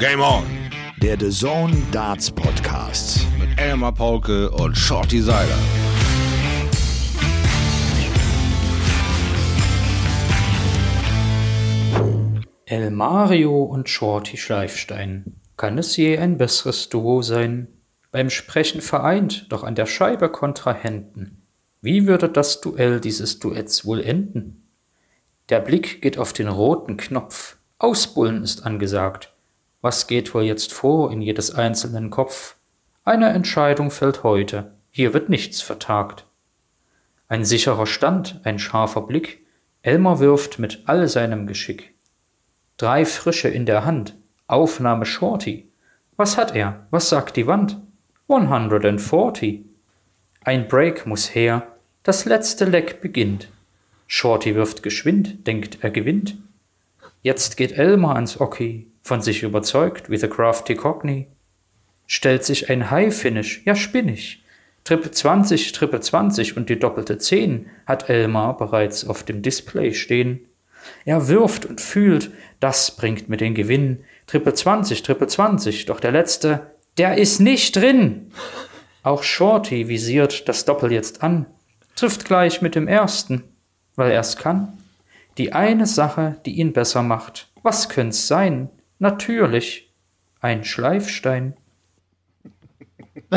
Game On. Der The Zone Darts Podcast. Mit Elmar Paulke und Shorty Seiler. El Mario und Shorty Schleifstein. Kann es je ein besseres Duo sein? Beim Sprechen vereint, doch an der Scheibe Kontrahenten. Wie würde das Duell dieses Duetts wohl enden? Der Blick geht auf den roten Knopf. Ausbullen ist angesagt. Was geht wohl jetzt vor in jedes einzelnen Kopf? Eine Entscheidung fällt heute. Hier wird nichts vertagt. Ein sicherer Stand, ein scharfer Blick. Elmer wirft mit all seinem Geschick. Drei Frische in der Hand. Aufnahme Shorty. Was hat er? Was sagt die Wand? 140. Ein Break muss her. Das letzte Leck beginnt. Shorty wirft geschwind, denkt er gewinnt. Jetzt geht Elmer ans Oki, von sich überzeugt wie the crafty Cockney. Stellt sich ein High-Finish, ja spinnig. Triple 20, Triple 20 und die doppelte 10 hat Elmar bereits auf dem Display stehen. Er wirft und fühlt, das bringt mir den Gewinn. Triple 20, Triple 20, doch der letzte, der ist nicht drin. Auch Shorty visiert das Doppel jetzt an, trifft gleich mit dem ersten, weil er's kann. Die eine Sache, die ihn besser macht. Was könnt's sein? Natürlich ein Schleifstein.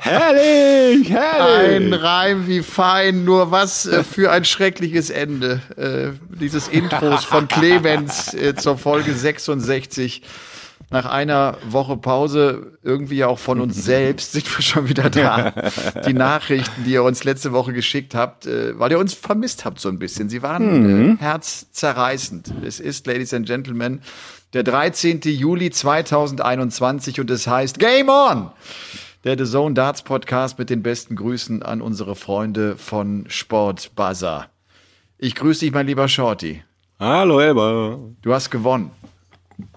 herrlich, herrlich. Ein Reim wie fein, nur was äh, für ein schreckliches Ende äh, dieses Intros von Clemens äh, zur Folge 66. Nach einer Woche Pause, irgendwie auch von uns selbst, sind wir schon wieder da. Die Nachrichten, die ihr uns letzte Woche geschickt habt, äh, weil ihr uns vermisst habt so ein bisschen. Sie waren mhm. äh, herzzerreißend. Es ist, Ladies and Gentlemen, der 13. Juli 2021 und es heißt Game On! Der The Zone Darts Podcast mit den besten Grüßen an unsere Freunde von Sport Buzzer. Ich grüße dich, mein lieber Shorty. Hallo, Elber. Du hast gewonnen.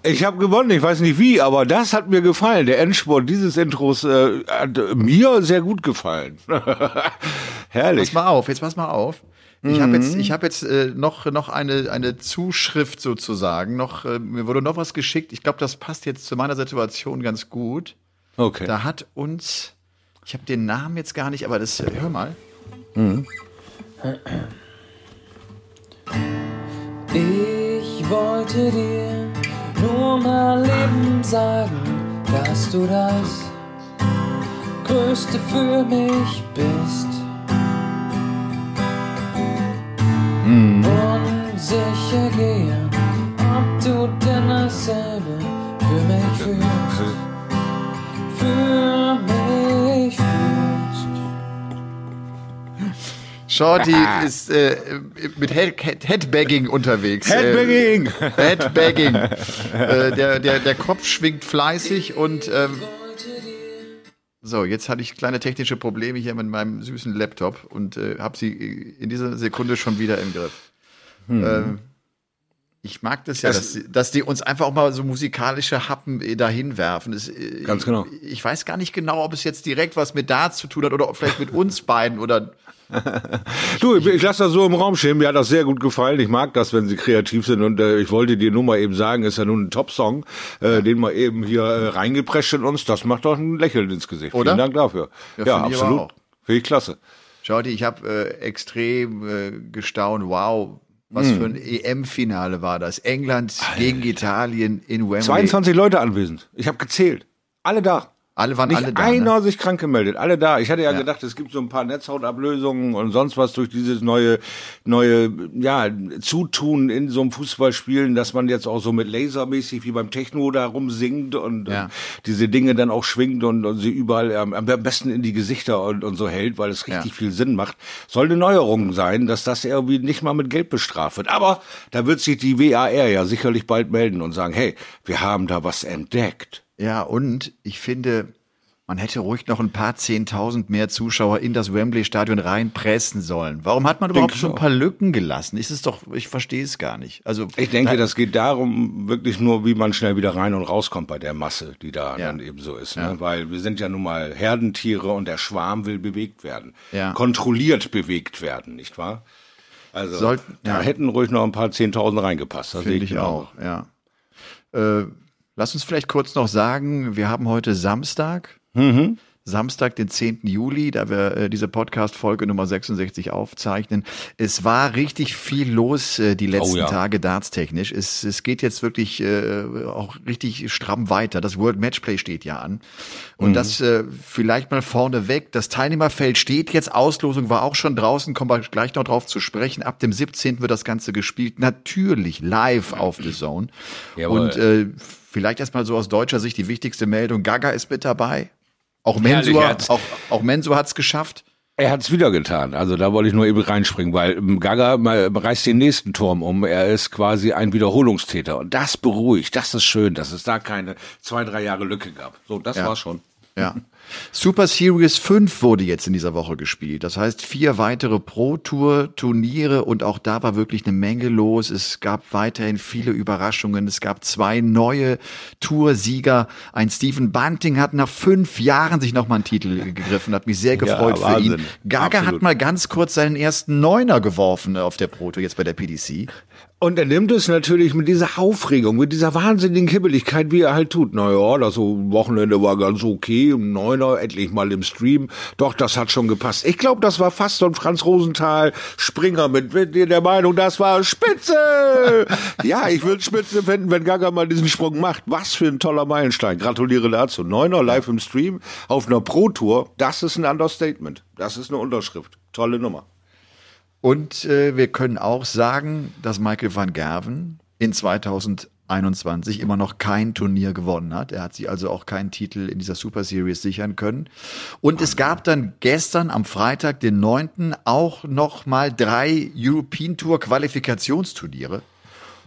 Ich habe gewonnen, ich weiß nicht wie, aber das hat mir gefallen. Der Endsport dieses Intros äh, hat mir sehr gut gefallen. Herrlich. Pass mal auf, jetzt pass mal auf. Ich habe jetzt, ich habe jetzt äh, noch noch eine eine Zuschrift sozusagen. Noch äh, mir wurde noch was geschickt. Ich glaube, das passt jetzt zu meiner Situation ganz gut. Okay. Da hat uns, ich habe den Namen jetzt gar nicht, aber das äh, hör mal. Mhm. Ich wollte dir nur mal Leben sagen, dass du das Größte für mich bist. Mm. Und sicher gehen, ob du denn dasselbe für mich fühlst. Für mich Shorty ist äh, mit Head Headbagging unterwegs. Headbagging! Äh, Headbagging. äh, der, der, der Kopf schwingt fleißig und ähm, so, jetzt hatte ich kleine technische Probleme hier mit meinem süßen Laptop und äh, habe sie in dieser Sekunde schon wieder im Griff. Hm. Ähm, ich mag das ja, das, dass, dass die uns einfach auch mal so musikalische Happen äh, dahin werfen. Das, äh, ganz genau. Ich, ich, weiß gar nicht genau, ob es jetzt direkt was mit da zu tun hat oder vielleicht mit uns beiden oder. Du, ich, ich lasse das so im Raum stehen. Mir hat das sehr gut gefallen. Ich mag das, wenn sie kreativ sind. Und äh, ich wollte dir nur mal eben sagen, ist ja nun ein Top-Song, äh, den wir eben hier äh, reingeprescht in uns. Das macht doch ein Lächeln ins Gesicht. Oder? Vielen Dank dafür. Ja, ja absolut. Finde ich klasse. Schaut, ich habe äh, extrem äh, gestaunt. Wow, was hm. für ein EM-Finale war das? England Alter. gegen Italien in Wembley. 22 Leute anwesend. Ich habe gezählt. Alle da. Alle waren Nicht alle da. Einer ne? sich krank gemeldet, alle da. Ich hatte ja, ja, gedacht, es gibt so ein paar Netzhautablösungen und sonst was durch dieses neue, neue, ja, Zutun in so einem Fußballspielen, dass man jetzt auch so mit Lasermäßig wie beim Techno da rumsingt und, ja. und diese Dinge dann auch schwingt und, und sie überall ähm, am besten in die Gesichter und, und so hält, weil es richtig ja. viel Sinn macht. Soll eine Neuerung sein, dass das irgendwie nicht mal mit Geld bestraft wird. Aber da wird sich die WAR ja sicherlich bald melden und sagen, hey, wir haben da was entdeckt. Ja, und ich finde, man hätte ruhig noch ein paar Zehntausend mehr Zuschauer in das Wembley-Stadion reinpressen sollen. Warum hat man überhaupt schon ein paar Lücken gelassen? Ist es doch, ich verstehe es gar nicht. Also ich denke, das geht darum, wirklich nur, wie man schnell wieder rein und rauskommt bei der Masse, die da ja. dann eben so ist. Ne? Ja. Weil wir sind ja nun mal Herdentiere und der Schwarm will bewegt werden, ja. kontrolliert bewegt werden, nicht wahr? Also Sollten, da hätten ruhig noch ein paar Zehntausend reingepasst. Das Finde ich auch, ja. Äh, Lass uns vielleicht kurz noch sagen, wir haben heute Samstag. Samstag, den 10. Juli, da wir äh, diese Podcast-Folge Nummer 66 aufzeichnen. Es war richtig viel los äh, die letzten Oh ja. Tage dartstechnisch. Es, es geht jetzt wirklich äh, auch richtig stramm weiter. Das World Matchplay steht ja an. Und Mhm. das äh, vielleicht mal vorne weg. Das Teilnehmerfeld steht jetzt. Auslosung war auch schon draußen. Kommen wir gleich noch drauf zu sprechen. Ab dem 17. wird das Ganze gespielt. Natürlich live auf The Zone. Jawohl. Und äh, vielleicht erstmal so aus deutscher Sicht die wichtigste Meldung. Gaga ist mit dabei. Auch Herrlich, Mensur, er hat's- auch, auch Mensur hat's geschafft. Er hat's wieder getan. Also da wollte ich nur eben reinspringen, weil ähm, Gaga mal reißt den nächsten Turm um. Er ist quasi ein Wiederholungstäter. Und das beruhigt. Das ist schön, dass es da keine zwei, drei Jahre Lücke gab. So, das Ja. war's schon. Ja. Super Series 5 wurde jetzt in dieser Woche gespielt. Das heißt, vier weitere Pro-Tour-Turniere und auch da war wirklich eine Menge los. Es gab weiterhin viele Überraschungen. Es gab zwei neue Toursieger. Ein Stephen Bunting hat nach fünf Jahren sich nochmal einen Titel gegriffen, hat mich sehr gefreut für Wahnsinn. ihn. Gaga Absolut. hat mal ganz kurz seinen ersten Neuner geworfen auf der Pro-Tour, jetzt bei der PDC. Und er nimmt es natürlich mit dieser Aufregung, mit dieser wahnsinnigen Kibbeligkeit, wie er halt tut. Naja, das Wochenende war ganz okay, um Neuner, endlich mal im Stream. Doch, das hat schon gepasst. Ich glaube, das war fast so ein Franz Rosenthal Springer mit, mit der Meinung, das war Spitze. ja, ich würde Spitze finden, wenn Gaga mal diesen Sprung macht. Was für ein toller Meilenstein. Gratuliere dazu. Neuner live im Stream auf einer Pro-Tour. Das ist ein Understatement. Das ist eine Unterschrift. Tolle Nummer. Und äh, wir können auch sagen, dass Michael van Gerven in 2021 immer noch kein Turnier gewonnen hat. Er hat sich also auch keinen Titel in dieser Super Series sichern können. Und es gab dann gestern am Freitag, den 9. auch noch mal drei European Tour Qualifikationsturniere.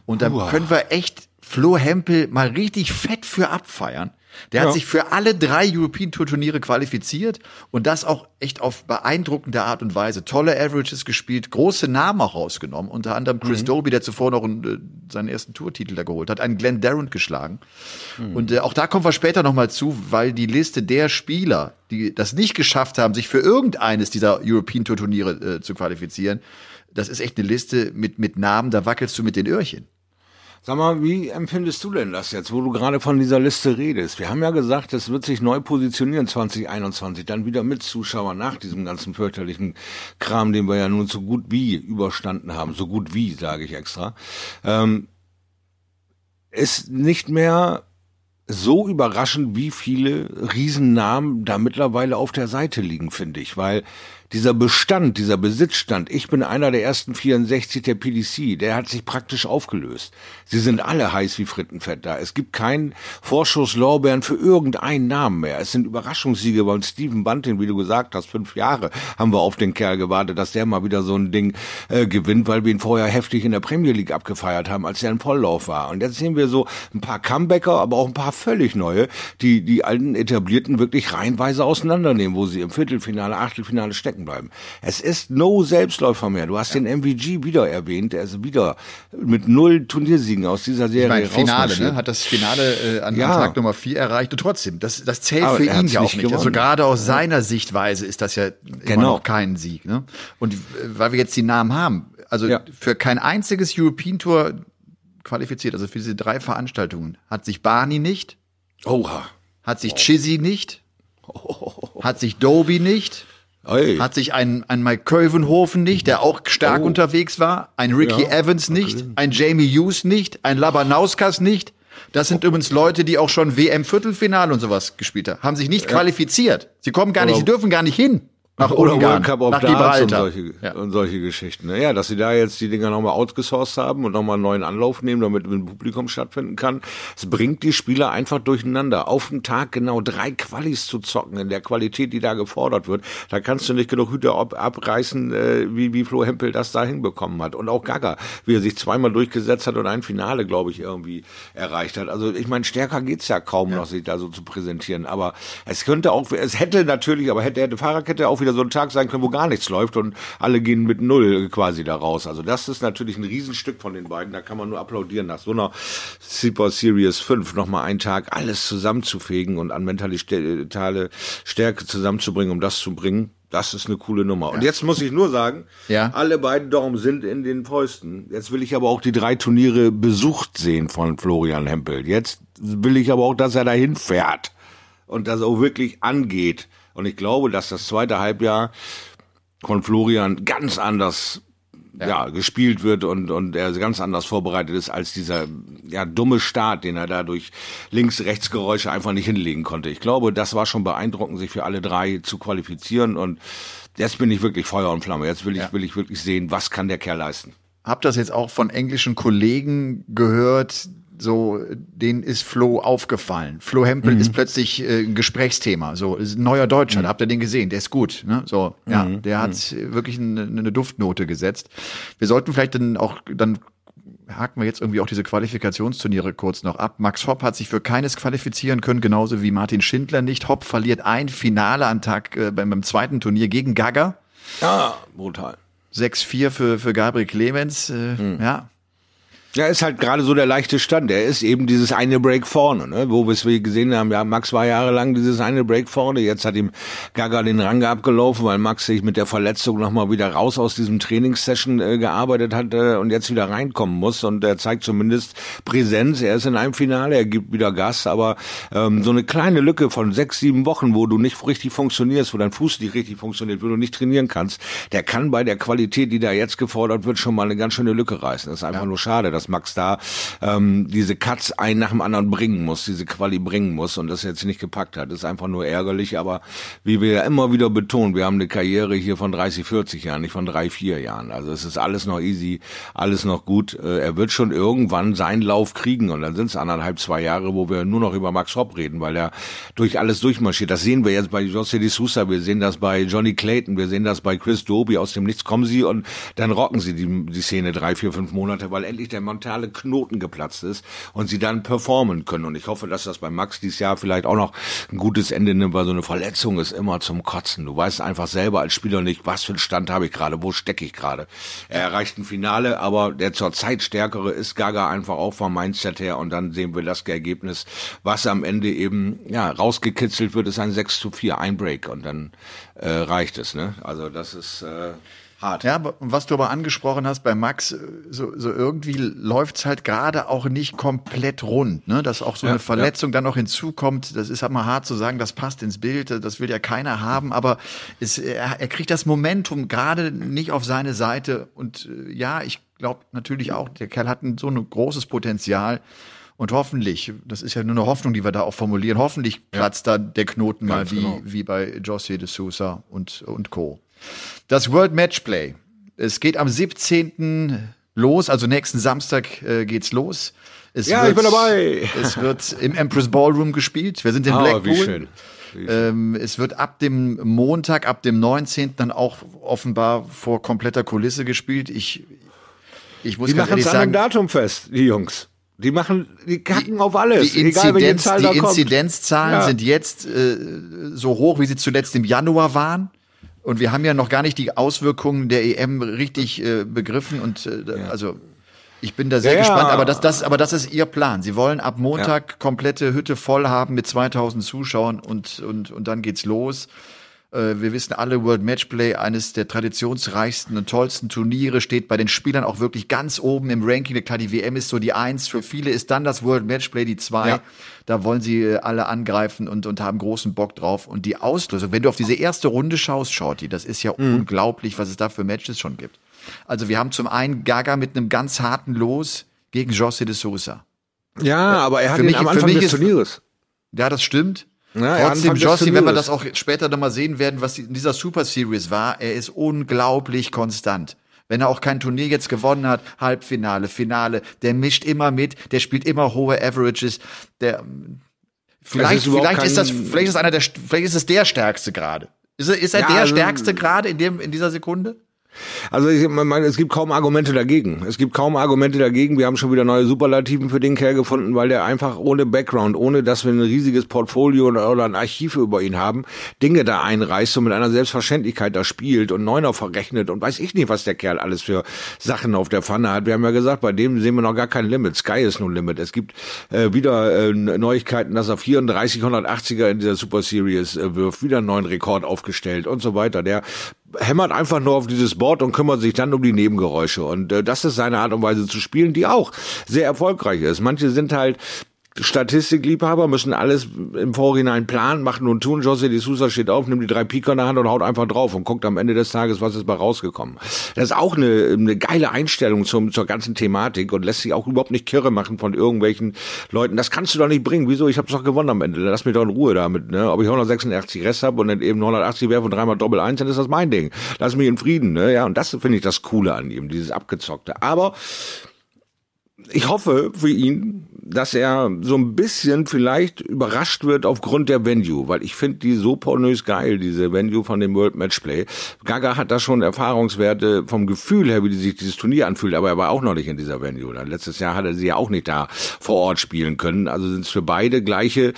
Und da können wir echt Flo Hempel mal richtig fett für abfeiern. Der hat Ja. sich für alle drei European Tour Turniere qualifiziert und das auch echt auf beeindruckende Art und Weise. Tolle Averages gespielt, große Namen auch rausgenommen. Unter anderem Chris Doby, der zuvor noch einen, äh, seinen ersten Tourtitel da geholt hat, einen Glenn Darrant geschlagen. Und äh, auch da kommen wir später noch mal zu, weil die Liste der Spieler, die das nicht geschafft haben, sich für irgendeines dieser European Tour Turniere äh, zu qualifizieren, das ist echt eine Liste mit, mit Namen, da wackelst du mit den Öhrchen. Sag mal, wie empfindest du denn das jetzt, wo du gerade von dieser Liste redest? Wir haben ja gesagt, es wird sich neu positionieren 2021, dann wieder mit Zuschauern nach diesem ganzen fürchterlichen Kram, den wir ja nun so gut wie überstanden haben. So gut wie, sage ich extra. Ähm, ist nicht mehr so überraschend, wie viele Riesennamen da mittlerweile auf der Seite liegen, finde ich, weil dieser Bestand, dieser Besitzstand, ich bin einer der ersten 64 der PDC, der hat sich praktisch aufgelöst. Sie sind alle heiß wie Frittenfett da. Es gibt keinen Vorschusslorbeeren für irgendeinen Namen mehr. Es sind Überraschungssiege beim Stephen Bunting, wie du gesagt hast, fünf Jahre haben wir auf den Kerl gewartet, dass der mal wieder so ein Ding äh, gewinnt, weil wir ihn vorher heftig in der Premier League abgefeiert haben, als er im Volllauf war. Und jetzt sehen wir so ein paar Comebacker, aber auch ein paar völlig neue, die die alten Etablierten wirklich reihenweise auseinandernehmen, wo sie im Viertelfinale, Achtelfinale stecken bleiben. Es ist no Selbstläufer mehr. Du hast den MVG wieder erwähnt, der ist wieder mit null Turniersiegen aus dieser Serie Ich meine, Finale, ne? Hat das Finale äh, an, Ja. Tag Nummer vier erreicht. Und trotzdem, das, das zählt Aber für er ihn ja auch nicht. Also gewonnen. gerade aus seiner Sichtweise ist das ja immer Genau. noch kein Sieg. Ne? Und äh, weil wir jetzt die Namen haben, also Ja. für kein einziges European Tour qualifiziert, also für diese drei Veranstaltungen, hat sich Barney nicht, Oha. hat sich Chizzy nicht, hat sich Doby nicht, Ey. hat sich ein, ein Mike Kölvenhofen nicht, der auch stark Oh. unterwegs war, ein Ricky Ja, Evans nicht, ein Jamie Hughes nicht, ein Labanauskas nicht. Das sind übrigens Leute, die auch schon WM-Viertelfinale und sowas gespielt haben. Haben sich nicht qualifiziert. Sie kommen gar nicht, sie dürfen gar nicht hin. Nach Oder Ungarn, World Cup of nach Darts und solche, Ja. und solche Geschichten. ne? Ja, dass sie da jetzt die Dinger nochmal outgesourced haben und nochmal einen neuen Anlauf nehmen, damit mit dem Publikum stattfinden kann. Es bringt die Spieler einfach durcheinander. Auf den Tag genau drei Qualis zu zocken in der Qualität, die da gefordert wird. Da kannst du nicht genug Hüte ab, abreißen, äh, wie, wie Flo Hempel das da hinbekommen hat. Und auch Gaga, wie er sich zweimal durchgesetzt hat und ein Finale, glaube ich, irgendwie erreicht hat. Also ich meine, stärker geht's ja kaum noch, sich da so zu präsentieren. Aber es könnte auch, es hätte natürlich, aber hätte, hätte Fahrradkette auch wieder so ein Tag sein können, wo gar nichts läuft und alle gehen mit Null quasi da raus. Also das ist natürlich ein Riesenstück von den beiden. Da kann man nur applaudieren nach so einer Super Series 5 nochmal einen Tag alles zusammenzufegen und an mentale Stärke zusammenzubringen, um das zu bringen. Das ist eine coole Nummer. Und jetzt muss ich nur sagen, Ja. alle beiden Daumen sind in den Fäusten. Jetzt will ich aber auch die drei Turniere besucht sehen von Florian Hempel. Jetzt will ich aber auch, dass er dahin fährt und das auch wirklich angeht. Und ich glaube, dass das zweite Halbjahr von Florian ganz anders ja. gespielt wird und, und er ganz anders vorbereitet ist als dieser ja, dumme Start, den er da durch Links-Rechts-Geräusche einfach nicht hinlegen konnte. Ich glaube, das war schon beeindruckend, sich für alle drei zu qualifizieren und jetzt bin ich wirklich Feuer und Flamme. Jetzt will ich, will ich wirklich sehen, was kann der Kerl leisten. Hab das jetzt auch von englischen Kollegen gehört, so, denen ist Flo aufgefallen. Flo Hempel Mhm. ist plötzlich äh, ein Gesprächsthema. So, ist ein neuer Deutscher. Habt ihr den gesehen? Der ist gut. Ne? So, ja, Mhm. der hat wirklich eine, eine Duftnote gesetzt. Wir sollten vielleicht dann auch dann haken wir jetzt irgendwie auch diese Qualifikationsturniere kurz noch ab. Max Hopp hat sich für keines qualifizieren können, genauso wie Martin Schindler nicht. Hopp verliert ein Finale am Tag äh, beim, beim zweiten Turnier gegen Gaga. Ja, brutal. 6-4 für, für Gabriel Clemens. Äh, Mhm. Ja, Ja, ist halt gerade so der leichte Stand. Er ist eben dieses eine Break vorne, ne? wo wir es wir gesehen haben, ja, Max war jahrelang dieses eine Break vorne. Jetzt hat ihm Gaga den Rang abgelaufen, weil Max sich mit der Verletzung nochmal wieder raus aus diesem Trainingssession äh, gearbeitet hat äh, und jetzt wieder reinkommen muss. Und er zeigt zumindest Präsenz. Er ist in einem Finale, er gibt wieder Gas, aber ähm, so eine kleine Lücke von sechs, sieben Wochen, wo du nicht richtig funktionierst, wo dein Fuß nicht richtig funktioniert, wo du nicht trainieren kannst, der kann bei der Qualität, die da jetzt gefordert wird, schon mal eine ganz schöne Lücke reißen. Das ist einfach nur schade, dass Max da ähm, diese Cuts ein nach dem anderen bringen muss, diese Quali bringen muss und das jetzt nicht gepackt hat. Ist einfach nur ärgerlich, aber wie wir ja immer wieder betonen, wir haben eine Karriere hier von 30, 40 Jahren, nicht von drei, vier Jahren. Also es ist alles noch easy, alles noch gut. Äh, Er wird schon irgendwann seinen Lauf kriegen und dann sind es anderthalb, zwei Jahre, wo wir nur noch über Max Hopp reden, weil er durch alles durchmarschiert. Das sehen wir jetzt bei José de Sousa, wir sehen das bei Johnny Clayton, wir sehen das bei Chris Doby. Aus dem Nichts kommen sie und dann rocken sie die, die Szene drei, vier, fünf Monate, weil endlich der mentale Knoten geplatzt ist und sie dann performen können. Und ich hoffe, dass das bei Max dieses Jahr vielleicht auch noch ein gutes Ende nimmt, weil so eine Verletzung ist immer zum Kotzen. Du weißt einfach selber als Spieler nicht, was für einen Stand habe ich gerade, wo stecke ich gerade. Er erreicht ein Finale, aber der zurzeit stärkere ist Gaga einfach auch vom Mindset her und dann sehen wir das Ergebnis, was am Ende eben ja rausgekitzelt wird, ist ein 6 zu 4, ein Break und dann äh, reicht es. Ne? Also das ist äh, hart. Ja, aber was du aber angesprochen hast bei Max, äh, so, so irgendwie läuft's halt gerade auch nicht komplett rund, ne? Dass auch so Ja, eine Verletzung dann noch hinzukommt, das ist halt mal hart zu sagen, das passt ins Bild, das will ja keiner haben, aber es, er, er kriegt das Momentum gerade nicht auf seine Seite und äh, ja, ich glaube natürlich auch, der Kerl hat ein, so ein großes Potenzial. Und hoffentlich, das ist ja nur eine Hoffnung, die wir da auch formulieren, hoffentlich platzt da der Knoten mal Ganz wie, genau. wie bei José de Sousa und, und Co. Das World Matchplay. Es geht am 17. los, also nächsten Samstag äh, geht's los. Es Ja, ich bin dabei. Es wird im Empress Ballroom gespielt. Wir sind in Ah, Blackpool. wie schön. Wie schön. Ähm, es wird ab dem Montag, ab dem 19. dann auch offenbar vor kompletter Kulisse gespielt. Ich, ich muss Die ganz machen ehrlich an sagen, Datum fest, die Jungs. Die machen, die kacken auf alles. die, Inzidenz, die. Inzidenzzahlen Ja. sind jetzt äh, so hoch, wie sie zuletzt im Januar waren. Und wir haben ja noch gar nicht die Auswirkungen der EM richtig äh, begriffen. Und äh, also ich bin da sehr Ja, ja. gespannt. Aber das, das, aber das ist ihr Plan. Sie wollen ab Montag komplette Hütte voll haben mit 2000 Zuschauern und, und, und dann geht's los. Äh, Wir wissen alle, World Matchplay, eines der traditionsreichsten und tollsten Turniere, steht bei den Spielern auch wirklich ganz oben im Ranking. Klar, die WM ist so die Eins. Für viele ist dann das World Matchplay die Zwei. Ja. Da wollen sie äh, alle angreifen und, und haben großen Bock drauf. Und die Auslösung, wenn du auf diese erste Runde schaust, Shorty, das ist ja Mhm. unglaublich, was es da für Matches schon gibt. Also wir haben zum einen Gaga mit einem ganz harten Los gegen José de Sousa. Ja, aber er hat Für ihn mich- am für Anfang mich des Turnieres. Ja, das stimmt. Ja, ja, Trotzdem, Jossi, wenn wir das auch später noch mal sehen werden, was in dieser Super Series war, er ist unglaublich konstant. Wenn er auch kein Turnier jetzt gewonnen hat, Halbfinale, Finale, der mischt immer mit, der spielt immer hohe Averages, der vielleicht, ist überhaupt vielleicht ist das, vielleicht ist einer der, vielleicht ist es der stärkste gerade. Ist er, ist er Ja, der also- stärkste gerade in dem, in dieser Sekunde? Also ich meine, es gibt kaum Argumente dagegen. Es gibt kaum Argumente dagegen. Wir haben schon wieder neue Superlativen für den Kerl gefunden, weil der einfach ohne Background, ohne dass wir ein riesiges Portfolio oder ein Archiv über ihn haben, Dinge da einreißt und mit einer Selbstverständlichkeit da spielt und Neuner verrechnet und weiß ich nicht, was der Kerl alles für Sachen auf der Pfanne hat. Wir haben ja gesagt, bei dem sehen wir noch gar kein Limit. Sky ist nun Limit. Es gibt äh, wieder äh, Neuigkeiten, dass er 34 180er in dieser Super Series äh, wirft, wieder einen neuen Rekord aufgestellt und so weiter. Der hämmert einfach nur auf dieses Board und kümmert sich dann um die Nebengeräusche. Und äh, das ist seine Art und Weise zu spielen, die auch sehr erfolgreich ist. Manche sind halt Statistikliebhaber müssen alles im Vorhinein planen, machen und tun. José de Sousa steht auf, nimmt die drei Pika in der Hand und haut einfach drauf und guckt am Ende des Tages, was ist bei rausgekommen. Das ist auch eine, eine geile Einstellung zum, zur ganzen Thematik und lässt sich auch überhaupt nicht kirre machen von irgendwelchen Leuten. Das kannst du doch nicht bringen. Wieso? Ich habe doch gewonnen am Ende. Lass mich doch in Ruhe damit. Ne? Ob ich 186 Rest habe und dann eben 180 werfe und dreimal Doppel eins, dann ist das mein Ding. Lass mich in Frieden. Ne? Ja, und das finde ich das Coole an ihm, dieses Abgezockte. Aber ich hoffe für ihn, dass er so ein bisschen vielleicht überrascht wird aufgrund der Venue, weil ich finde die so pornös geil, diese Venue von dem World Matchplay. Gaga hat da schon Erfahrungswerte vom Gefühl her, wie sich dieses Turnier anfühlt, aber er war auch noch nicht in dieser Venue. Letztes Jahr hat er sie ja auch nicht da vor Ort spielen können. Also sind es für beide gleiche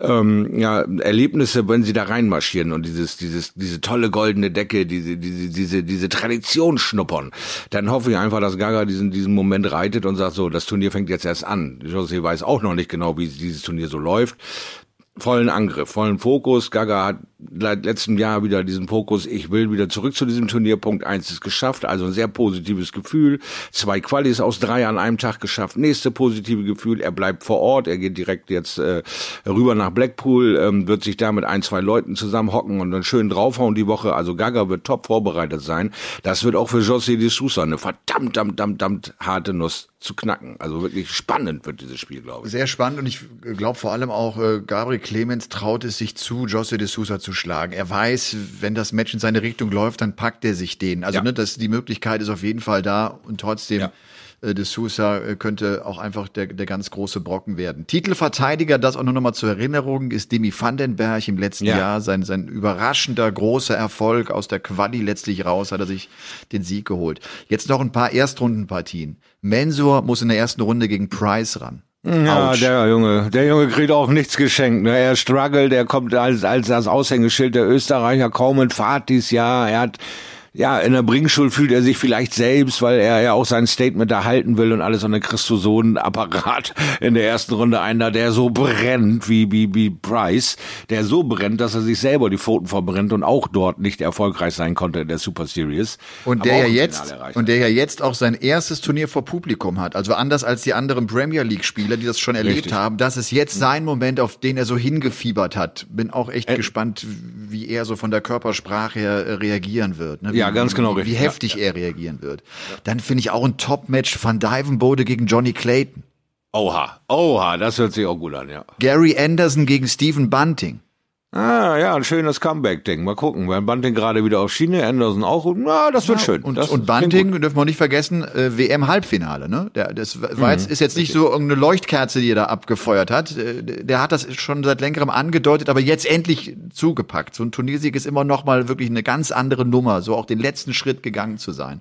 ähm, ja, Erlebnisse, wenn sie da reinmarschieren und dieses, dieses, diese tolle goldene Decke, diese, diese, diese, diese Tradition schnuppern, dann hoffe ich einfach, dass Gaga diesen, diesen Moment reitet und sagt so, das Turnier fängt jetzt erst an. José weiß auch noch nicht genau, wie dieses Turnier so läuft vollen Angriff, vollen Fokus. Gaga hat seit letztem Jahr wieder diesen Fokus, ich will wieder zurück zu diesem Turnier. Punkt eins ist geschafft, also ein sehr positives Gefühl. Zwei Qualis aus drei an einem Tag geschafft. Nächste positive Gefühl, er bleibt vor Ort, er geht direkt jetzt äh, rüber nach Blackpool, ähm, wird sich da mit ein, zwei Leuten zusammenhocken und dann schön draufhauen die Woche. Also Gaga wird top vorbereitet sein. Das wird auch für José de Sousa eine verdammt, verdammt, verdammt harte Nuss zu knacken. Also wirklich spannend wird dieses Spiel, glaube ich. Sehr spannend und ich glaube vor allem auch, äh, Gabriel Clemens traut es sich zu, José de Sousa zu schlagen. Er weiß, wenn das Match in seine Richtung läuft, dann packt er sich den. Also Ja. ne, das, die Möglichkeit ist auf jeden Fall da und trotzdem Ja. Äh, de Sousa äh, könnte auch einfach der, der ganz große Brocken werden. Titelverteidiger, das auch nur noch mal zur Erinnerung, ist Demi Vandenberg im letzten Ja. Jahr. Sein, sein überraschender großer Erfolg aus der Quali letztlich raus, hat er sich den Sieg geholt. Jetzt noch ein paar Erstrundenpartien. Mensur muss in der ersten Runde gegen Price ran. Ja, Autsch. der Junge, der Junge kriegt auch nichts geschenkt. Ne? Er struggelt, er kommt als, als das Aushängeschild der Österreicher kaum in Fahrt dieses Jahr. Er hat ja, in der Bringschuld fühlt er sich vielleicht selbst, weil er ja auch sein Statement erhalten will und alles. Und dann kriegst du so einen Apparat in der ersten Runde einer, der so brennt wie, wie, wie Price, der so brennt, dass er sich selber die Pfoten verbrennt und auch dort nicht erfolgreich sein konnte in der Super Series. Und der ja jetzt und der ja jetzt auch sein erstes Turnier vor Publikum hat. Also anders als die anderen Premier League Spieler, die das schon erlebt Richtig. haben. Das ist jetzt sein Moment, auf den er so hingefiebert hat. Bin auch echt Äh, gespannt, wie er so von der Körpersprache her äh, reagieren wird. Ne? Ja, ganz genau wie, richtig, Wie ja. heftig er reagieren wird. Dann finde ich auch ein Top-Match Van Dijvenbode gegen Johnny Clayton. Oha, oha, das hört sich auch gut an, ja. Gary Anderson gegen Stephen Bunting. Ah, ja, ein schönes Comeback-Ding. Mal gucken. Weil Bunting gerade wieder auf Schiene, Anderson auch. Na, das wird schön. Und, das und Bunting, dürfen wir nicht vergessen, äh, WM-Halbfinale, ne? Der, das war jetzt, Mhm. ist jetzt nicht so irgendeine Leuchtkerze, die er da abgefeuert hat. Äh, Der hat das schon seit längerem angedeutet, aber jetzt endlich zugepackt. So ein Turniersieg ist immer noch mal wirklich eine ganz andere Nummer, so auch den letzten Schritt gegangen zu sein.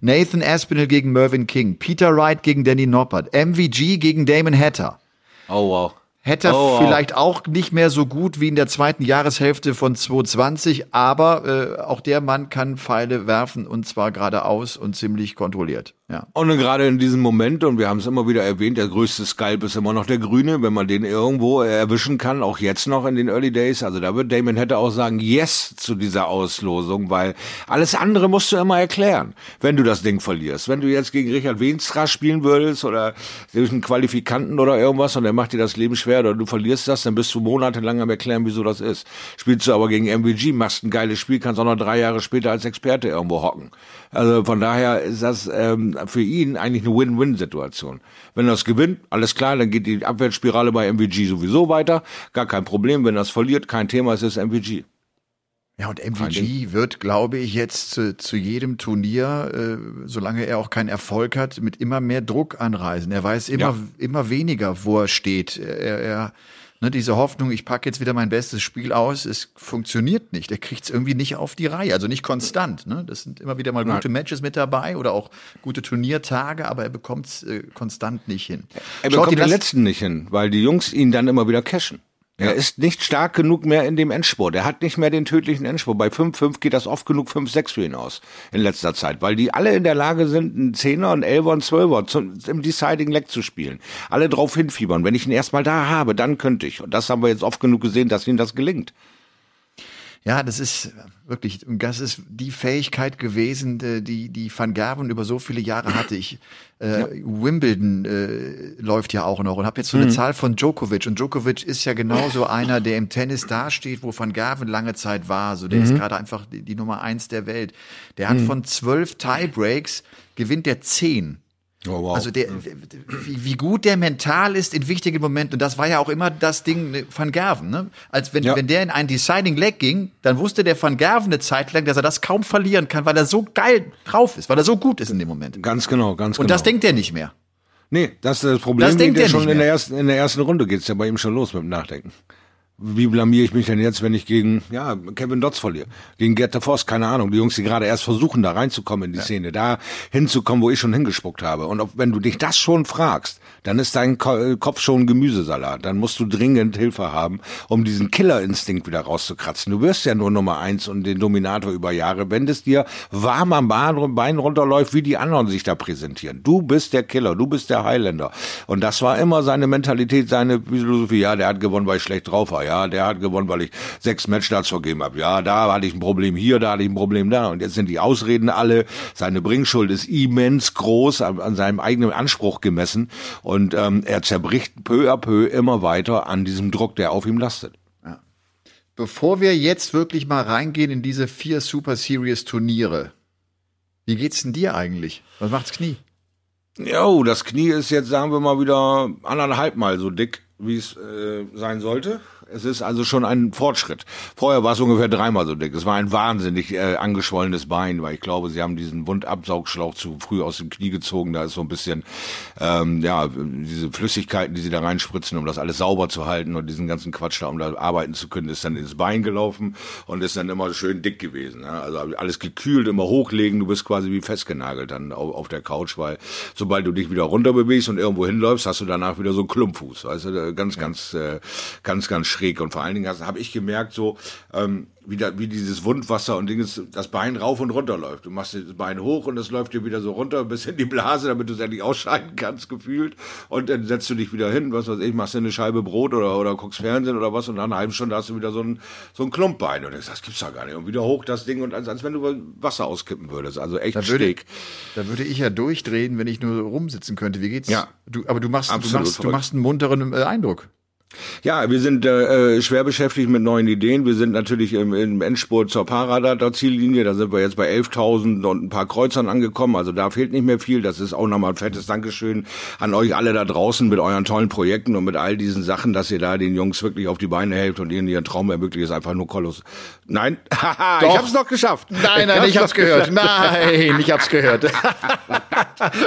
Nathan Aspinall gegen Mervyn King, Peter Wright gegen Danny Noppert, MVG gegen Damon Hatter. Oh, wow. Hatter Oh, wow. vielleicht auch nicht mehr so gut wie in der zweiten Jahreshälfte von 2020, aber äh, auch der Mann kann Pfeile werfen und zwar geradeaus und ziemlich kontrolliert. Ja. Und gerade in diesem Moment, und wir haben es immer wieder erwähnt, der größte Skalp ist immer noch der Grüne, wenn man den irgendwo erwischen kann, auch jetzt noch in den Early Days. Also da wird Damon hätte auch sagen, yes zu dieser Auslosung, weil alles andere musst du immer erklären, wenn du das Ding verlierst. Wenn du jetzt gegen Richard Wenstra spielen würdest oder durch einen Qualifikanten oder irgendwas und der macht dir das Leben schwer oder du verlierst das, dann bist du monatelang am erklären, wieso das ist. Spielst du aber gegen MVG, machst ein geiles Spiel, kannst auch noch drei Jahre später als Experte irgendwo hocken. Also von daher ist das ähm, für ihn eigentlich eine Win-Win-Situation. Wenn er das gewinnt, alles klar, dann geht die Abwärtsspirale bei MVG sowieso weiter. Gar kein Problem. Wenn er es verliert, kein Thema, es ist MVG. Ja, und MVG wird, glaube ich, jetzt zu, zu jedem Turnier, äh, solange er auch keinen Erfolg hat, mit immer mehr Druck anreisen. Er weiß immer, Ja. immer weniger, wo er steht. Er, er Ne, diese Hoffnung, ich packe jetzt wieder mein bestes Spiel aus, es funktioniert nicht. Er kriegt es irgendwie nicht auf die Reihe, also nicht konstant. Ne? Das sind immer wieder mal gute Matches mit dabei oder auch gute Turniertage, aber er bekommt es äh, konstant nicht hin. Er Schaut bekommt die den letzten nicht hin, weil die Jungs ihn dann immer wieder cashen. Er ist nicht stark genug mehr in dem Endspurt. Er hat nicht mehr den tödlichen Endspurt. Bei 5-5 geht das oft genug 5-6 für ihn aus in letzter Zeit, weil die alle in der Lage sind, einen Zehner, einen Elfer, einen Zwölfer zum, im Deciding Leg zu spielen. Alle drauf hinfiebern. Wenn ich ihn erstmal da habe, dann könnte ich. Und das haben wir jetzt oft genug gesehen, dass ihnen das gelingt. Ja, das ist wirklich, und das ist die Fähigkeit gewesen, äh, die, die Van Gerven über so viele Jahre hatte. Ich, äh, Wimbledon äh, läuft ja auch noch und habe jetzt so eine Zahl von Djokovic. Und Djokovic ist ja genauso einer, der im Tennis dasteht, wo Van Gerven lange Zeit war. So, der ist gerade einfach die, die Nummer eins der Welt. Der hat von zwölf Tiebreaks gewinnt der zehn. Oh, wow. Also der, wie, wie gut der mental ist in wichtigen Momenten. Und das war ja auch immer das Ding ne, Van Gerven. Ne? Als wenn, Ja. wenn der in ein Deciding Leg ging, dann wusste der Van Gerven eine Zeit lang, dass er das kaum verlieren kann, weil er so geil drauf ist, weil er so gut ist in dem Moment. ganz genau, ganz Und genau. das denkt er nicht mehr. Nee, das ist das Problem. Das denkt er schon in der ersten in der ersten Runde geht's ja bei ihm schon los mit dem Nachdenken. Wie blamier ich mich denn jetzt, wenn ich gegen ja Kevin Dodds verliere, gegen Gerd de Vos, keine Ahnung, die Jungs, die gerade erst versuchen, da reinzukommen in die Szene, da hinzukommen, wo ich schon hingespuckt habe. Und ob, wenn du dich das schon fragst, dann ist dein Ko äh, Kopf schon Gemüsesalat. Dann musst du dringend Hilfe haben, um diesen Killerinstinkt wieder rauszukratzen. Du wirst ja nur Nummer eins und den Dominator über Jahre, wenn es dir warm am Bein runterläuft, wie die anderen sich da präsentieren. Du bist der Killer, du bist der Highlander. Und das war immer seine Mentalität, seine Philosophie. Ja, der hat gewonnen, weil ich schlecht drauf war. Ja, der hat gewonnen, weil ich sechs Matchstarts vergeben habe. Ja, da hatte ich ein Problem hier, da hatte ich ein Problem da. Und jetzt sind die Ausreden alle. Seine Bringschuld ist immens groß, an, an seinem eigenen Anspruch gemessen. Und ähm, er zerbricht peu à peu immer weiter an diesem Druck, der auf ihm lastet. Bevor wir jetzt wirklich mal reingehen in diese vier Super Series Turniere, wie geht's denn dir eigentlich? Was macht's Knie? Jo, das Knie ist jetzt, sagen wir mal, wieder anderthalb Mal so dick, wie es äh, sein sollte. Es ist also schon ein Fortschritt. Vorher war es ungefähr dreimal so dick. Es war ein wahnsinnig äh, angeschwollenes Bein, weil ich glaube, sie haben diesen Wundabsaugschlauch zu früh aus dem Knie gezogen. Da ist so ein bisschen, ähm, ja, diese Flüssigkeiten, die sie da reinspritzen, um das alles sauber zu halten und diesen ganzen Quatsch da, um da arbeiten zu können, ist dann ins Bein gelaufen und ist dann immer schön dick gewesen. Ja? Also alles gekühlt, immer hochlegen. Du bist quasi wie festgenagelt dann auf, auf der Couch, weil sobald du dich wieder runter bewegst und irgendwo hinläufst, hast du danach wieder so einen Klumpfuß. Weißt du, ganz, ganz, äh, ganz, ganz schräg. Und vor allen Dingen habe ich gemerkt, so ähm, wie, da, wie dieses Wundwasser und Dinges, das Bein rauf und runter läuft. Du machst das Bein hoch und es läuft dir wieder so runter bis in die Blase, damit du es endlich ausscheiden kannst, gefühlt. Und dann setzt du dich wieder hin, was weiß ich, machst dir eine Scheibe Brot oder, oder guckst Fernsehen oder was und nach einer halben Stunde hast du wieder so ein, so ein Klumpbein. Und sag, das gibt's doch gar nicht. Und wieder hoch das Ding und als, als wenn du Wasser auskippen würdest. Also echt Da würde, schräg. da würde ich ja durchdrehen, wenn ich nur rumsitzen könnte. Wie geht's? Ja. Du, aber du machst, du machst, du machst einen munteren äh, Eindruck. Ja, wir sind äh, schwer beschäftigt mit neuen Ideen. Wir sind natürlich im, im Endspurt zur Parada-Ziellinie. Da sind wir jetzt bei 11.000 und ein paar Kreuzern angekommen. Also da fehlt nicht mehr viel. Das ist auch nochmal ein fettes Dankeschön an euch alle da draußen mit euren tollen Projekten und mit all diesen Sachen, dass ihr da den Jungs wirklich auf die Beine helft und ihnen ihren Traum ermöglicht. Ist einfach nur koloss. Nein, haha, ich hab's noch geschafft. Nein, nein, ich hab's gehört. geschafft. Nein, ich hab's gehört.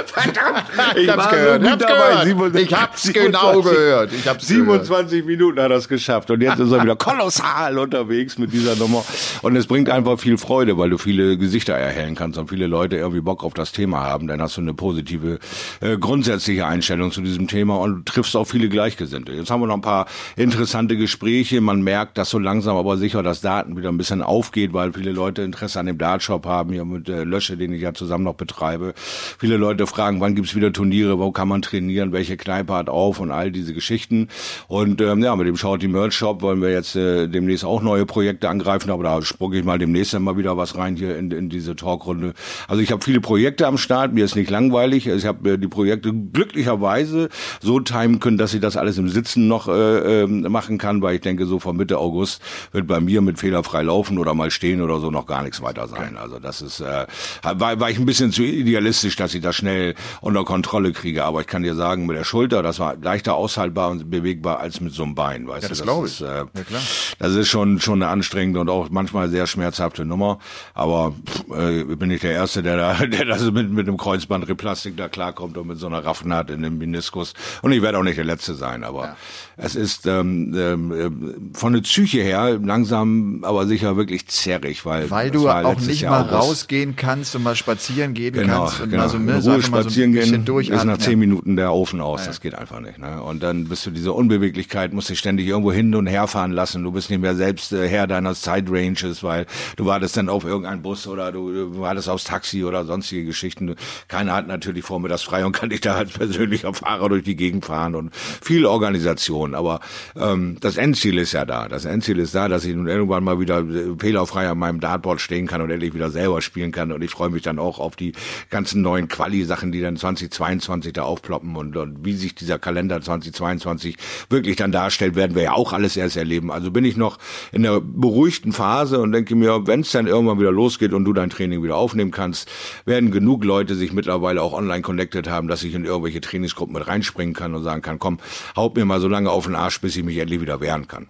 Verdammt, Ich hab's war gehört. gut Ich hab's dabei. gehört. 27 Ich hab's genau gehört. Ich hab's gehört. 27 Minuten hat er es geschafft und jetzt ist er wieder kolossal unterwegs mit dieser Nummer und es bringt einfach viel Freude, weil du viele Gesichter erhellen kannst und viele Leute irgendwie Bock auf das Thema haben, dann hast du eine positive äh, grundsätzliche Einstellung zu diesem Thema und triffst auch viele Gleichgesinnte. Jetzt haben wir noch ein paar interessante Gespräche, man merkt, dass so langsam aber sicher das Daten wieder ein bisschen aufgeht, weil viele Leute Interesse an dem Dartshop haben, hier mit äh, Lösche, den ich ja zusammen noch betreibe. Viele Leute fragen, wann gibt's wieder Turniere, wo kann man trainieren, welche Kneipe hat auf und all diese Geschichten. Und ähm, ja, mit dem Shorty Merch Shop wollen wir jetzt äh, demnächst auch neue Projekte angreifen, aber da spucke ich mal demnächst dann mal wieder was rein hier in, in diese Talkrunde. Also ich habe viele Projekte am Start, mir ist nicht langweilig. Ich habe äh, die Projekte glücklicherweise so timen können, dass ich das alles im Sitzen noch äh, ähm, machen kann, weil ich denke, so von Mitte August wird bei mir mit fehlerfrei laufen oder mal stehen oder so noch gar nichts weiter sein. Also das ist, äh, war, war ich ein bisschen zu idealistisch, dass ich das schnell unter Kontrolle kriege. Aber ich kann dir sagen, mit der Schulter, das war leichter aushaltbar und bewegbar als jetzt mit so einem Bein, weißt Ja, du? das glaube ist, ich. äh, Ja, klar. das ist schon schon eine anstrengende und auch manchmal sehr schmerzhafte Nummer. Aber pff, äh, bin ich der Erste, der da, der das mit mit einem Kreuzbandreplastik da klarkommt und mit so einer Raffnaht in dem Meniskus. Und ich werde auch nicht der Letzte sein. Aber es ist ähm, ähm, von der Psyche her langsam, aber sicher wirklich zerrig, weil Weil du auch nicht Jahr mal rausgehen kannst und mal spazieren gehen Genau, kannst und genau. mal so, ne, so Ruhe einfach mal so ein spazieren bisschen gehen, ist durchatmen. nach zehn ja. Minuten der Ofen aus. Das geht einfach nicht. Ne? Und dann bist du diese Unbeweglichkeit, musst dich ständig irgendwo hin und her fahren lassen. Du bist nicht mehr selbst äh, Herr deiner Side Ranges, weil du wartest dann auf irgendeinen Bus oder du, du wartest aufs Taxi oder sonstige Geschichten. Keiner hat natürlich vormittags frei und kann dich da als persönlicher Fahrer durch die Gegend fahren und viel Organisation. Aber ähm, das Endziel ist ja da. Das Endziel ist da, dass ich nun irgendwann mal wieder äh, fehlerfrei an meinem Dartboard stehen kann und endlich wieder selber spielen kann. Und ich freue mich dann auch auf die ganzen neuen Quali-Sachen, die dann 2022 da aufploppen und, und wie sich dieser Kalender 2022 wirklich dann darstellt, werden wir ja auch alles erst erleben. Also bin ich noch in der beruhigten Phase und denke mir, wenn es dann irgendwann wieder losgeht und du dein Training wieder aufnehmen kannst, werden genug Leute sich mittlerweile auch online connected haben, dass ich in irgendwelche Trainingsgruppen mit reinspringen kann und sagen kann, komm, haut mir mal so lange auf den Arsch, bis ich mich endlich wieder wehren kann.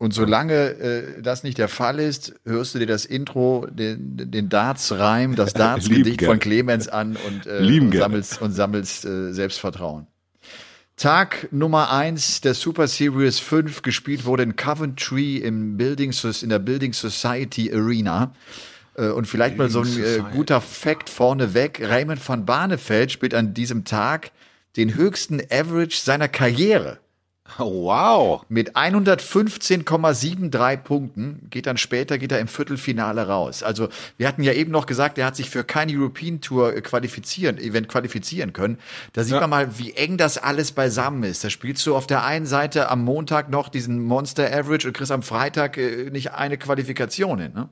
Und solange äh, das nicht der Fall ist, hörst du dir das Intro, den, den Darts-Reim, das Darts-Gedicht von Clemens an und, äh, und sammelst, und sammelst äh, Selbstvertrauen. Tag Nummer eins der Super Series 5 gespielt wurde in Coventry im Building, in der Building Society Arena. Äh, Und vielleicht mal so ein äh, Society. guter Fact vorneweg. Raymond van Barneveld spielt an diesem Tag den höchsten Average seiner Karriere. Wow. Mit 115,73 Punkten geht dann später, geht er im Viertelfinale raus. Also wir hatten ja eben noch gesagt, er hat sich für keine European Tour äh, qualifizieren, Event qualifizieren können. Da sieht Ja. man mal, wie eng das alles beisammen ist. Da spielst du auf der einen Seite am Montag noch diesen Monster Average und kriegst am Freitag äh, nicht eine Qualifikation hin. Ne?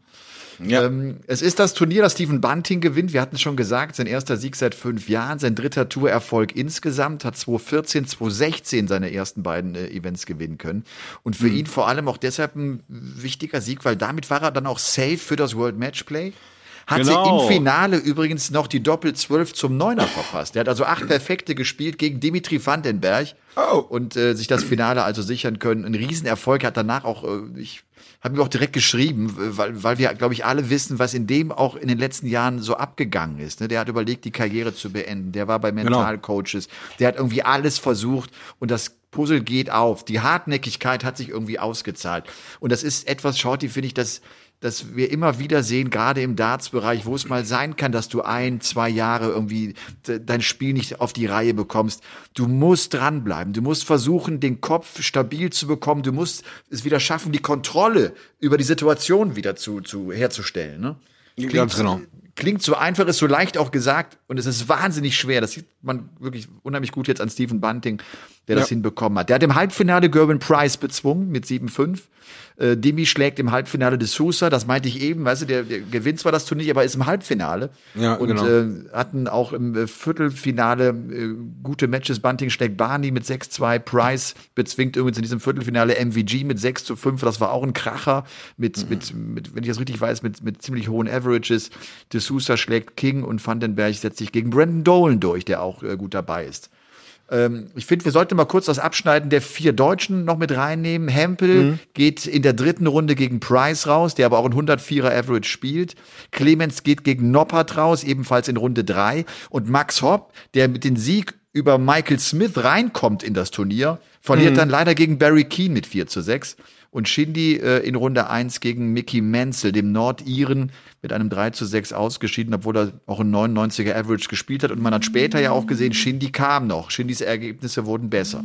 Ja. Ähm, es ist das Turnier, das Stephen Bunting gewinnt. Wir hatten es schon gesagt, sein erster Sieg seit fünf Jahren, sein dritter Tourerfolg insgesamt, hat 2014, 2016 seine ersten beiden äh, Events gewinnen können. Und für ihn vor allem auch deshalb ein wichtiger Sieg, weil damit war er dann auch safe für das World Matchplay. Hat sie Genau. im Finale übrigens noch die Doppel-12 zum Neuner verpasst. Er hat also acht Perfekte gespielt gegen Dimitri Vandenberg Oh. und äh, sich das Finale also sichern können. Ein Riesenerfolg hat danach auch, äh, ich habe mir auch direkt geschrieben, weil, weil wir, glaube ich, alle wissen, was in dem auch in den letzten Jahren so abgegangen ist. Ne? Der hat überlegt, die Karriere zu beenden. Der war bei Mentalcoaches. Der hat irgendwie alles versucht und das Puzzle geht auf. Die Hartnäckigkeit hat sich irgendwie ausgezahlt. Und das ist etwas, Shorty, finde ich, das dass wir immer wieder sehen, gerade im Darts-Bereich, wo es mal sein kann, dass du ein, zwei Jahre irgendwie de- dein Spiel nicht auf die Reihe bekommst. Du musst dranbleiben. Du musst versuchen, den Kopf stabil zu bekommen. Du musst es wieder schaffen, die Kontrolle über die Situation wieder zu, zu herzustellen. Ne? Ganz genau. Klingt so einfach, ist so leicht auch gesagt und es ist wahnsinnig schwer. Das sieht man wirklich unheimlich gut jetzt an Stephen Bunting, der das Ja. hinbekommen hat. Der hat im Halbfinale Gerben Price bezwungen mit 7-5. Äh, Demi schlägt im Halbfinale de Sousa, das meinte ich eben, weißt du, der, der gewinnt zwar das Turnier, aber ist im Halbfinale. Ja, und genau. äh, hatten auch im äh, Viertelfinale äh, gute Matches. Bunting schlägt Barney mit 6-2, Price bezwingt übrigens in diesem Viertelfinale MVG mit 6 zu 5. Das war auch ein Kracher mit, mit, mit wenn ich das richtig weiß, mit, mit ziemlich hohen Averages. De Sousa schlägt King und Vandenberg setzt sich gegen Brandon Dolan durch, der auch äh, gut dabei ist. Ähm, ich finde, wir sollten mal kurz das Abschneiden der vier Deutschen noch mit reinnehmen. Hempel geht in der dritten Runde gegen Price raus, der aber auch ein 104er Average spielt. Clemens geht gegen Noppert raus, ebenfalls in Runde drei. Und Max Hopp, der mit dem Sieg über Michael Smith reinkommt in das Turnier, verliert dann leider gegen Barry Keane mit 4 zu 6. Und Shindy äh, in Runde 1 gegen Mickey Menzel, dem Nordiren, mit einem 3 zu 6 ausgeschieden, obwohl er auch ein 99er Average gespielt hat. Und man hat später ja auch gesehen, Shindy kam noch. Shindys Ergebnisse wurden besser.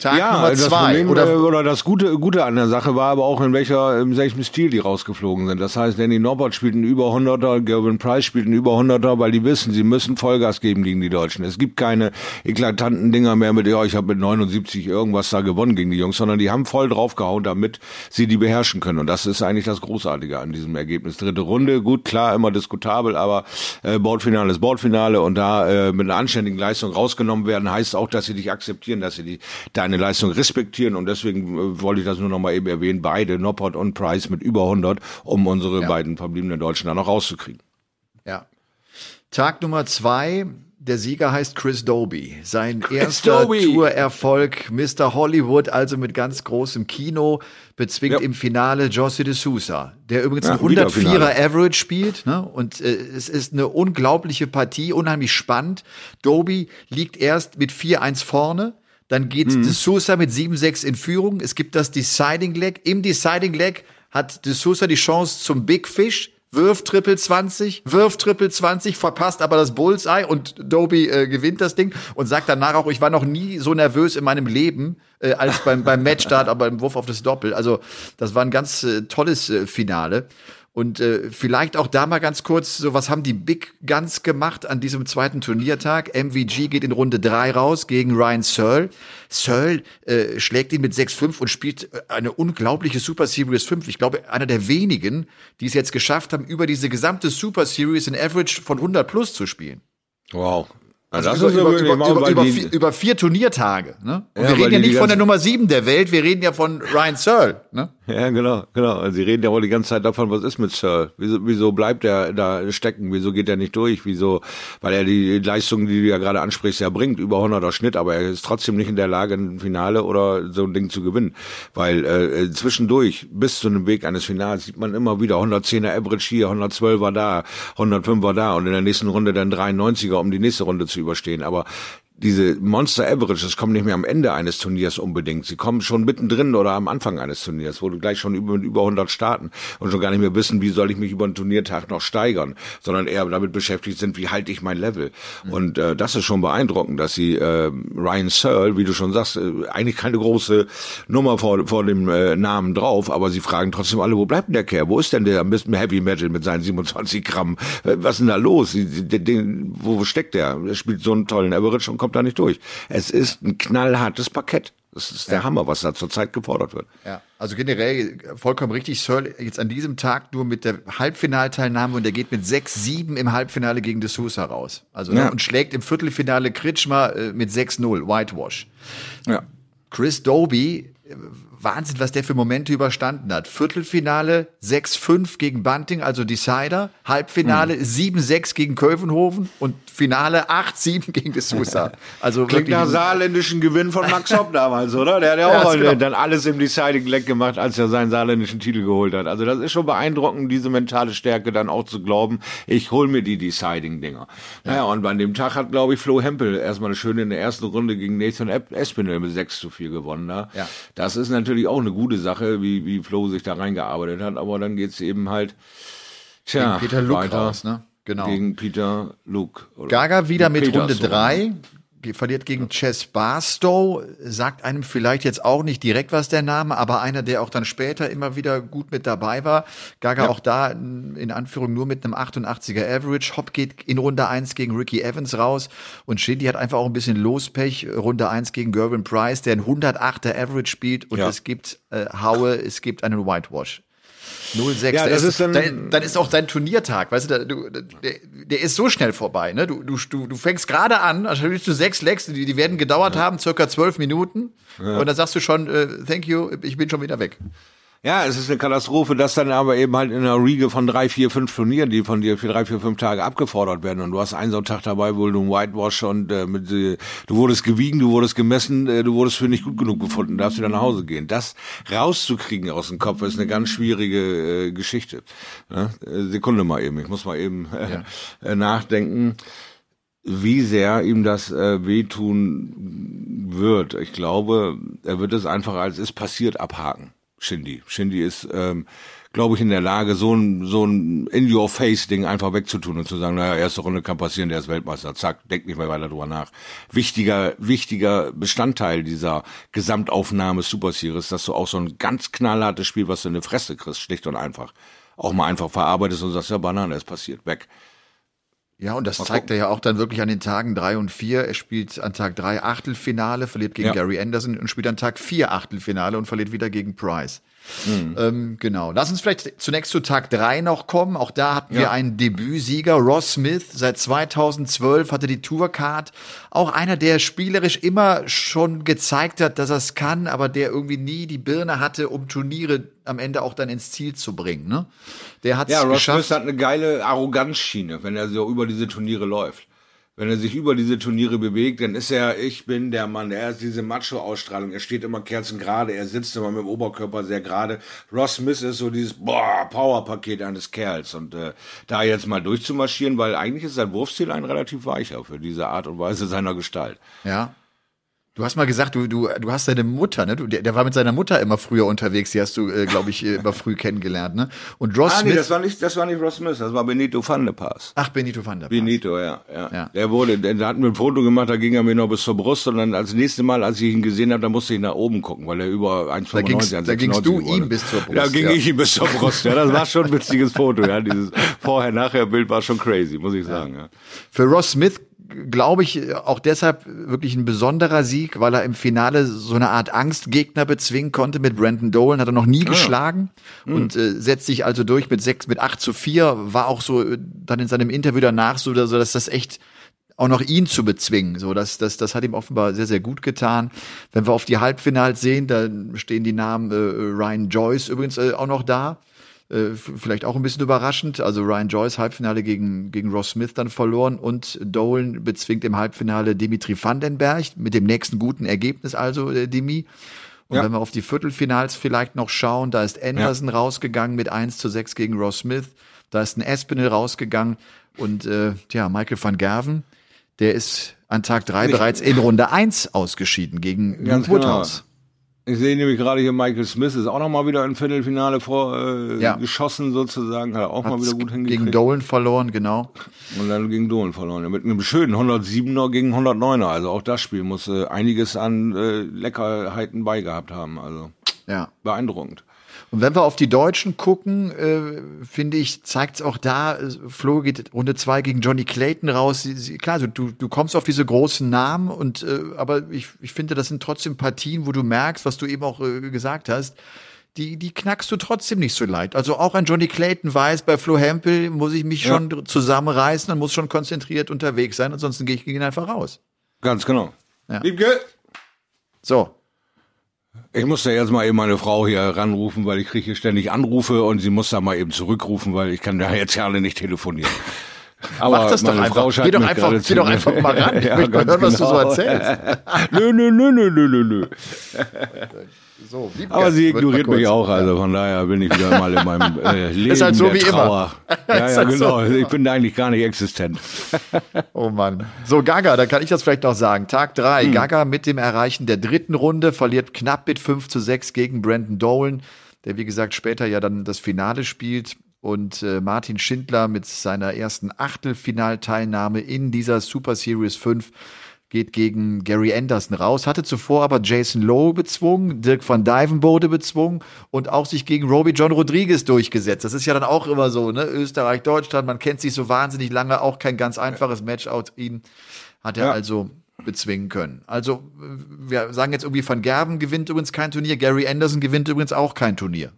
Tag ja, Nummer das zwei. Problem oder, oder, oder das Gute, Gute an der Sache war aber auch, in welcher, in welchem Stil die rausgeflogen sind. Das heißt, Danny Norbert spielt einen über 100er, Gervin Price spielt einen über 100er, weil die wissen, sie müssen Vollgas geben gegen die Deutschen. Es gibt keine eklatanten Dinger mehr mit, ja, ich habe mit 79 irgendwas da gewonnen gegen die Jungs, sondern die haben voll draufgehauen, damit sie die beherrschen können. Und das ist eigentlich das Großartige an diesem Ergebnis. Dritte Runde, gut, klar, immer diskutabel, aber äh, Bordfinale ist Bordfinale und da äh, mit einer anständigen Leistung rausgenommen werden, heißt auch, dass sie dich akzeptieren, dass sie die, deine Leistung respektieren und deswegen äh, wollte ich das nur noch mal eben erwähnen, beide, Noppert und Price mit über 100, um unsere beiden verbliebenen Deutschen da noch rauszukriegen. Ja. Tag Nummer zwei Der Sieger heißt Chris Doby. Sein erster Tourerfolg, Mr. Hollywood, also mit ganz großem Kino, bezwingt ja. im Finale Josie de Sousa, der übrigens ja, ein 104er Average spielt. Ne? Und äh, es ist eine unglaubliche Partie, unheimlich spannend. Doby liegt erst mit 4-1 vorne. Dann geht mhm. de Sousa mit 7-6 in Führung. Es gibt das Deciding Leg. Im Deciding Leg hat de Sousa die Chance zum Big Fish wirft Triple 20, wirft Triple 20, verpasst aber das Bullseye und Doby äh, gewinnt das Ding und sagt danach auch, ich war noch nie so nervös in meinem Leben äh, als beim, beim Matchstart, aber beim Wurf auf das Doppel. Also das war ein ganz äh, tolles äh, Finale. Und äh, vielleicht auch da mal ganz kurz, so was haben die Big Guns gemacht an diesem zweiten Turniertag? MVG geht in Runde drei raus gegen Ryan Searle. Searle äh, schlägt ihn mit 6-5 und spielt äh, eine unglaubliche Super Series 5. Ich glaube, einer der wenigen, die es jetzt geschafft haben, über diese gesamte Super Series in Average von 100 plus zu spielen. Wow, also, also über, über, über, über, über, vier, über, vier, Turniertage. Ne? Und ja, wir reden ja nicht von der Nummer sieben der Welt, wir reden ja von Ryan Searle. Ne? Ja, genau, genau. Also sie reden ja auch die ganze Zeit davon, was ist mit Searle? Wieso, wieso bleibt er da stecken? Wieso geht er nicht durch? Wieso? Weil er die Leistung, die du ja gerade ansprichst, ja bringt, über 100er Schnitt, aber er ist trotzdem nicht in der Lage, ein Finale oder so ein Ding zu gewinnen. Weil äh, zwischendurch, bis zu einem Weg eines Finals, sieht man immer wieder 110er Average hier, 112er da, 105er da und in der nächsten Runde dann 93er, um die nächste Runde zu überstehen. Aber diese Monster Averages kommen nicht mehr am Ende eines Turniers unbedingt. Sie kommen schon mittendrin oder am Anfang eines Turniers, wo du gleich schon über, über 100 starten und schon gar nicht mehr wissen, wie soll ich mich über einen Turniertag noch steigern, sondern eher damit beschäftigt sind, wie halte ich mein Level. Mhm. Und äh, das ist schon beeindruckend, dass sie äh, Ryan Searle, wie du schon sagst, äh, eigentlich keine große Nummer vor, vor dem äh, Namen drauf, aber sie fragen trotzdem alle, wo bleibt denn der Kerl? Wo ist denn der Mr. Heavy Metal mit seinen 27 Gramm? Äh, was ist denn da los? Den, den, wo steckt der? Er spielt so einen tollen Average und kommt kommt da nicht durch. Es ist ein knallhartes Parkett. Das ist der ja. Hammer, was da zurzeit gefordert wird. Ja, also generell vollkommen richtig. Searle jetzt an diesem Tag nur mit der Halbfinalteilnahme und der geht mit 6-7 im Halbfinale gegen De Sousa raus. Also ne, ja. und schlägt im Viertelfinale Kritschmer äh, mit 6-0, Whitewash. Ja. Chris Doby Wahnsinn, was der für Momente überstanden hat. Viertelfinale 6-5 gegen Bunting, also Decider. Halbfinale hm. 7-6 gegen Kövenhofen und Finale 8-7 gegen De Sousa. Also Klingt nach saarländischen Gewinn von Max Hopp damals, oder? Der hat ja auch genau. dann alles im Deciding Leg gemacht, als er seinen saarländischen Titel geholt hat. Also das ist schon beeindruckend, diese mentale Stärke dann auch zu glauben, ich hol mir die Deciding-Dinger. Ja. Naja, und bei dem Tag hat, glaube ich, Flo Hempel erstmal eine schöne in der ersten Runde gegen Nathan Espinel mit 6 zu 4 gewonnen. Da. Ja. Das ist natürlich natürlich auch eine gute Sache, wie, wie Flo sich da reingearbeitet hat, aber dann geht's eben halt tja, gegen Peter Luke weiter raus, ne? Genau. Gegen Peter Luke. Gaga wieder mit Peter Runde 3 verliert gegen Chess Barstow, sagt einem vielleicht jetzt auch nicht direkt was der Name, aber einer, der auch dann später immer wieder gut mit dabei war. Gaga ja. auch da in Anführung nur mit einem 88er Average. Hopp geht in Runde 1 gegen Ricky Evans raus und Shindy hat einfach auch ein bisschen Lospech. Runde 1 gegen Gervin Price, der ein 108er Average spielt und ja. es gibt äh, Haue, es gibt einen Whitewash. 06. Ja, das ist, dann, dann, dann, ist auch dein Turniertag, weißt du, du der, der, ist so schnell vorbei, ne? Du, du, du fängst gerade an, also du sechs Legs, die, die werden gedauert ja. haben, circa zwölf Minuten. Ja. Und dann sagst du schon, äh, thank you, ich bin schon wieder weg. Ja, es ist eine Katastrophe, dass dann aber eben halt in einer Riege von drei, vier, fünf Turnieren, die von dir für drei, vier, fünf Tage abgefordert werden und du hast einen so einen Tag dabei, wo du ein Whitewash und äh, mit, äh, du wurdest gewiegen, du wurdest gemessen, äh, du wurdest für nicht gut genug befunden, darfst wieder nach Hause gehen. Das rauszukriegen aus dem Kopf ist eine ganz schwierige äh, Geschichte. Ne? Sekunde mal eben, ich muss mal eben äh, ja. äh, nachdenken wie sehr ihm das äh, wehtun wird. Ich glaube, er wird es einfach als ist passiert abhaken. Shindy. Shindy ist, ähm, glaube ich, in der Lage, so ein, so ein In-Your-Face-Ding einfach wegzutun und zu sagen, naja, erste Runde kann passieren, der ist Weltmeister. Zack, denk nicht mehr weiter drüber nach. Wichtiger, wichtiger Bestandteil dieser Gesamtaufnahme Super Series, dass du auch so ein ganz knallhartes Spiel, was du in die Fresse kriegst, schlicht und einfach, auch mal einfach verarbeitest und sagst, ja, Banane, es passiert, weg. Ja, und das Mal zeigt gucken. er ja auch dann wirklich an den Tagen drei und vier. Er spielt an Tag drei Achtelfinale, verliert gegen ja. Gary Anderson und spielt an Tag vier Achtelfinale und verliert wieder gegen Price. Mhm. Ähm, genau. Lass uns vielleicht zunächst zu Tag drei noch kommen. Auch da hatten ja. wir einen Debütsieger, Ross Smith. Seit 2012 hatte die Tourcard. Auch einer, der spielerisch immer schon gezeigt hat, dass er es kann, aber der irgendwie nie die Birne hatte, um Turniere am Ende auch dann ins Ziel zu bringen. Ne? Der hat ja, Ross geschafft. Smith hat eine geile Arroganzschiene, wenn er so über diese Turniere läuft. Wenn er sich über diese Turniere bewegt, dann ist er, ich bin der Mann, er ist diese Macho-Ausstrahlung, er steht immer kerzengerade, er sitzt immer mit dem Oberkörper sehr gerade. Ross Smith ist so dieses boah, Power-Paket eines Kerls und äh, da jetzt mal durchzumarschieren, weil eigentlich ist sein Wurfstil ein relativ weicher für diese Art und Weise seiner Gestalt. Ja. Du hast mal gesagt, du, du, du hast deine Mutter, ne? Du, der, der war mit seiner Mutter immer früher unterwegs, die hast du, äh, glaube ich, äh, immer früh kennengelernt, ne? Und Ross Ah, nee, Smith. das war nicht, das war nicht Ross Smith, das war Benito van de Paas. ach, Benito van der Paas. Benito, ja, ja, Ja. Der wurde, der, der hat mir ein Foto gemacht, da ging er mir noch bis zur Brust und dann als nächste Mal, als ich ihn gesehen habe, da musste ich nach oben gucken, weil er über 1,95 ging's- an da gingst du 96 geworden ihm bis zur Brust, Da ging ja. ich ihm bis zur Brust, ja. Das war schon ein witziges Foto, ja. Dieses Vorher-Nachher-Bild war schon crazy, muss ich sagen, ja. Für Ross Smith glaube ich auch deshalb wirklich ein besonderer Sieg, weil er im Finale so eine Art Angstgegner bezwingen konnte mit Brandon Dolan, hat er noch nie geschlagen und äh, setzt sich also durch mit sechs, mit acht zu vier, war auch so äh, dann in seinem Interview danach so, dass das echt auch noch ihn zu bezwingen. So, das, das, das hat ihm offenbar sehr, sehr gut getan. Wenn wir auf die Halbfinals sehen, da stehen die Namen äh, Ryan Joyce übrigens äh, auch noch da. Äh, vielleicht auch ein bisschen überraschend. Also Ryan Joyce Halbfinale gegen, gegen Ross Smith dann verloren und Dolan bezwingt im Halbfinale Dimitri Vandenberg mit dem nächsten guten Ergebnis, also äh, Dimi. Und Ja. wenn wir auf die Viertelfinals vielleicht noch schauen, da ist Anderson rausgegangen mit 1 zu 6 gegen Ross Smith. Da ist ein Espinel rausgegangen und äh, tja, Michael van Gerven, der ist an Tag drei bereits in Runde 1 ausgeschieden gegen Luke genau. Ich sehe nämlich gerade hier Michael Smith ist auch noch mal wieder im Viertelfinale vor äh, Ja. geschossen sozusagen, hat er auch mal Hat's wieder gut gegen hingekriegt. Dolan verloren, genau. Und dann gegen Dolan verloren. Mit einem schönen 107er gegen 109er. Also auch das Spiel muss äh, einiges an äh, Leckerheiten beigehabt haben. Also Ja. beeindruckend. Und wenn wir auf die Deutschen gucken, äh, finde ich, zeigt es auch da, äh, Flo geht Runde zwei gegen Johnny Clayton raus. Sie, sie, klar, du, du, du kommst auf diese großen Namen und äh, aber ich, ich finde, das sind trotzdem Partien, wo du merkst, was du eben auch äh, gesagt hast, die, die knackst du trotzdem nicht so leicht. Also auch ein Johnny Clayton weiß, bei Flo Hempel muss ich mich schon zusammenreißen und muss schon konzentriert unterwegs sein, ansonsten gehe ich gegen ihn einfach raus. Ganz genau. Ja. Liebke, So, ich muss da jetzt mal eben meine Frau hier ranrufen, weil ich kriege hier ständig Anrufe und sie muss da mal eben zurückrufen, weil ich kann da jetzt ja alle nicht telefonieren. Aber Mach das doch einfach. Geh doch einfach- geh doch einfach mal ran. Ich Ja, möchte mal hören, was du so genau. erzählst. nö, nö, nö, nö, nö, nö, nö. so Aber sie ignoriert mich auch, also von daher bin ich wieder mal in meinem äh, Leben Ist halt so der wie immer. Trauer. Ja, Ist ja, halt so. genau. Ich bin eigentlich gar nicht existent. Oh Mann. So, Gaga, da kann ich das vielleicht noch sagen. Tag drei. Hm. Gaga mit dem Erreichen der dritten Runde verliert knapp mit 5 zu 6 gegen Brandon Dolan, der wie gesagt später ja dann das Finale spielt. Und äh, Martin Schindler mit seiner ersten Achtelfinalteilnahme in dieser Super Series 5 geht gegen Gary Anderson raus, hatte zuvor aber Jason Lowe bezwungen, Dirk van Dijvenbode bezwungen und auch sich gegen Roby John Rodriguez durchgesetzt. Das ist ja dann auch immer so, ne? Österreich, Deutschland, man kennt sich so wahnsinnig lange, auch kein ganz einfaches Matchout. Ihn hat er Ja. also bezwingen können. Also, wir sagen jetzt irgendwie, Van Gerven gewinnt übrigens kein Turnier, Gary Anderson gewinnt übrigens auch kein Turnier.